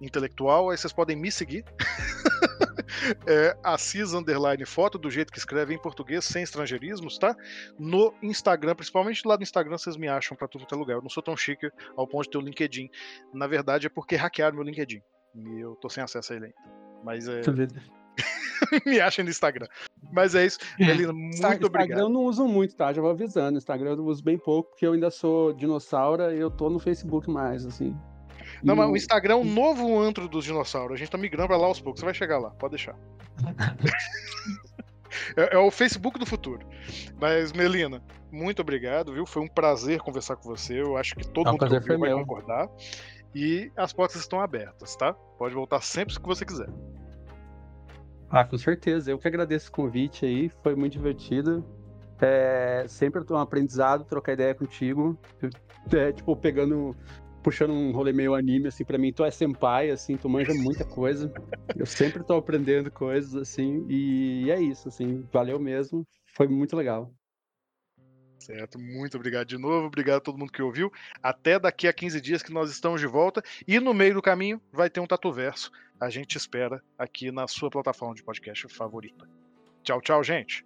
intelectual, aí vocês podem me seguir. é Assis Underline Foto, do jeito que escreve em português, sem estrangeirismos, tá? No Instagram, principalmente lá no Instagram, vocês me acham pra tudo quanto é lugar. Eu não sou tão chique ao ponto de ter o LinkedIn. Na verdade, é porque hackearam meu LinkedIn. E eu tô sem acesso a ele ainda. Mas é. me achem no Instagram. Mas é isso. Melina, muito Insta- obrigado. Instagram eu não uso muito, tá? Já vou avisando. Instagram eu uso bem pouco, porque eu ainda sou dinossauro e eu tô no Facebook mais, assim. Não, mas o Instagram é um novo antro dos dinossauros. A gente tá migrando pra lá aos poucos. Você vai chegar lá, pode deixar. é, é o Facebook do futuro. Mas, Melina, muito obrigado, viu? Foi um prazer conversar com você. Eu acho que todo Ah, o mundo que ouviu vai meu. concordar. E as portas estão abertas, tá? Pode voltar sempre que você quiser. Ah, com certeza. Eu que agradeço o convite aí, foi muito divertido. É, sempre eu tô um aprendizado, trocar ideia contigo. É, tipo, pegando, puxando um rolê meio anime, assim, pra mim, tu é senpai, assim, tu manja muita coisa. Eu sempre tô aprendendo coisas, assim, e é isso, assim, valeu mesmo. Foi muito legal. Certo, muito obrigado de novo, obrigado a todo mundo que ouviu. Até daqui a 15 dias que nós estamos de volta. E no meio do caminho vai ter um Tatu Verso. A gente espera aqui na sua plataforma de podcast favorita. Tchau, tchau, gente.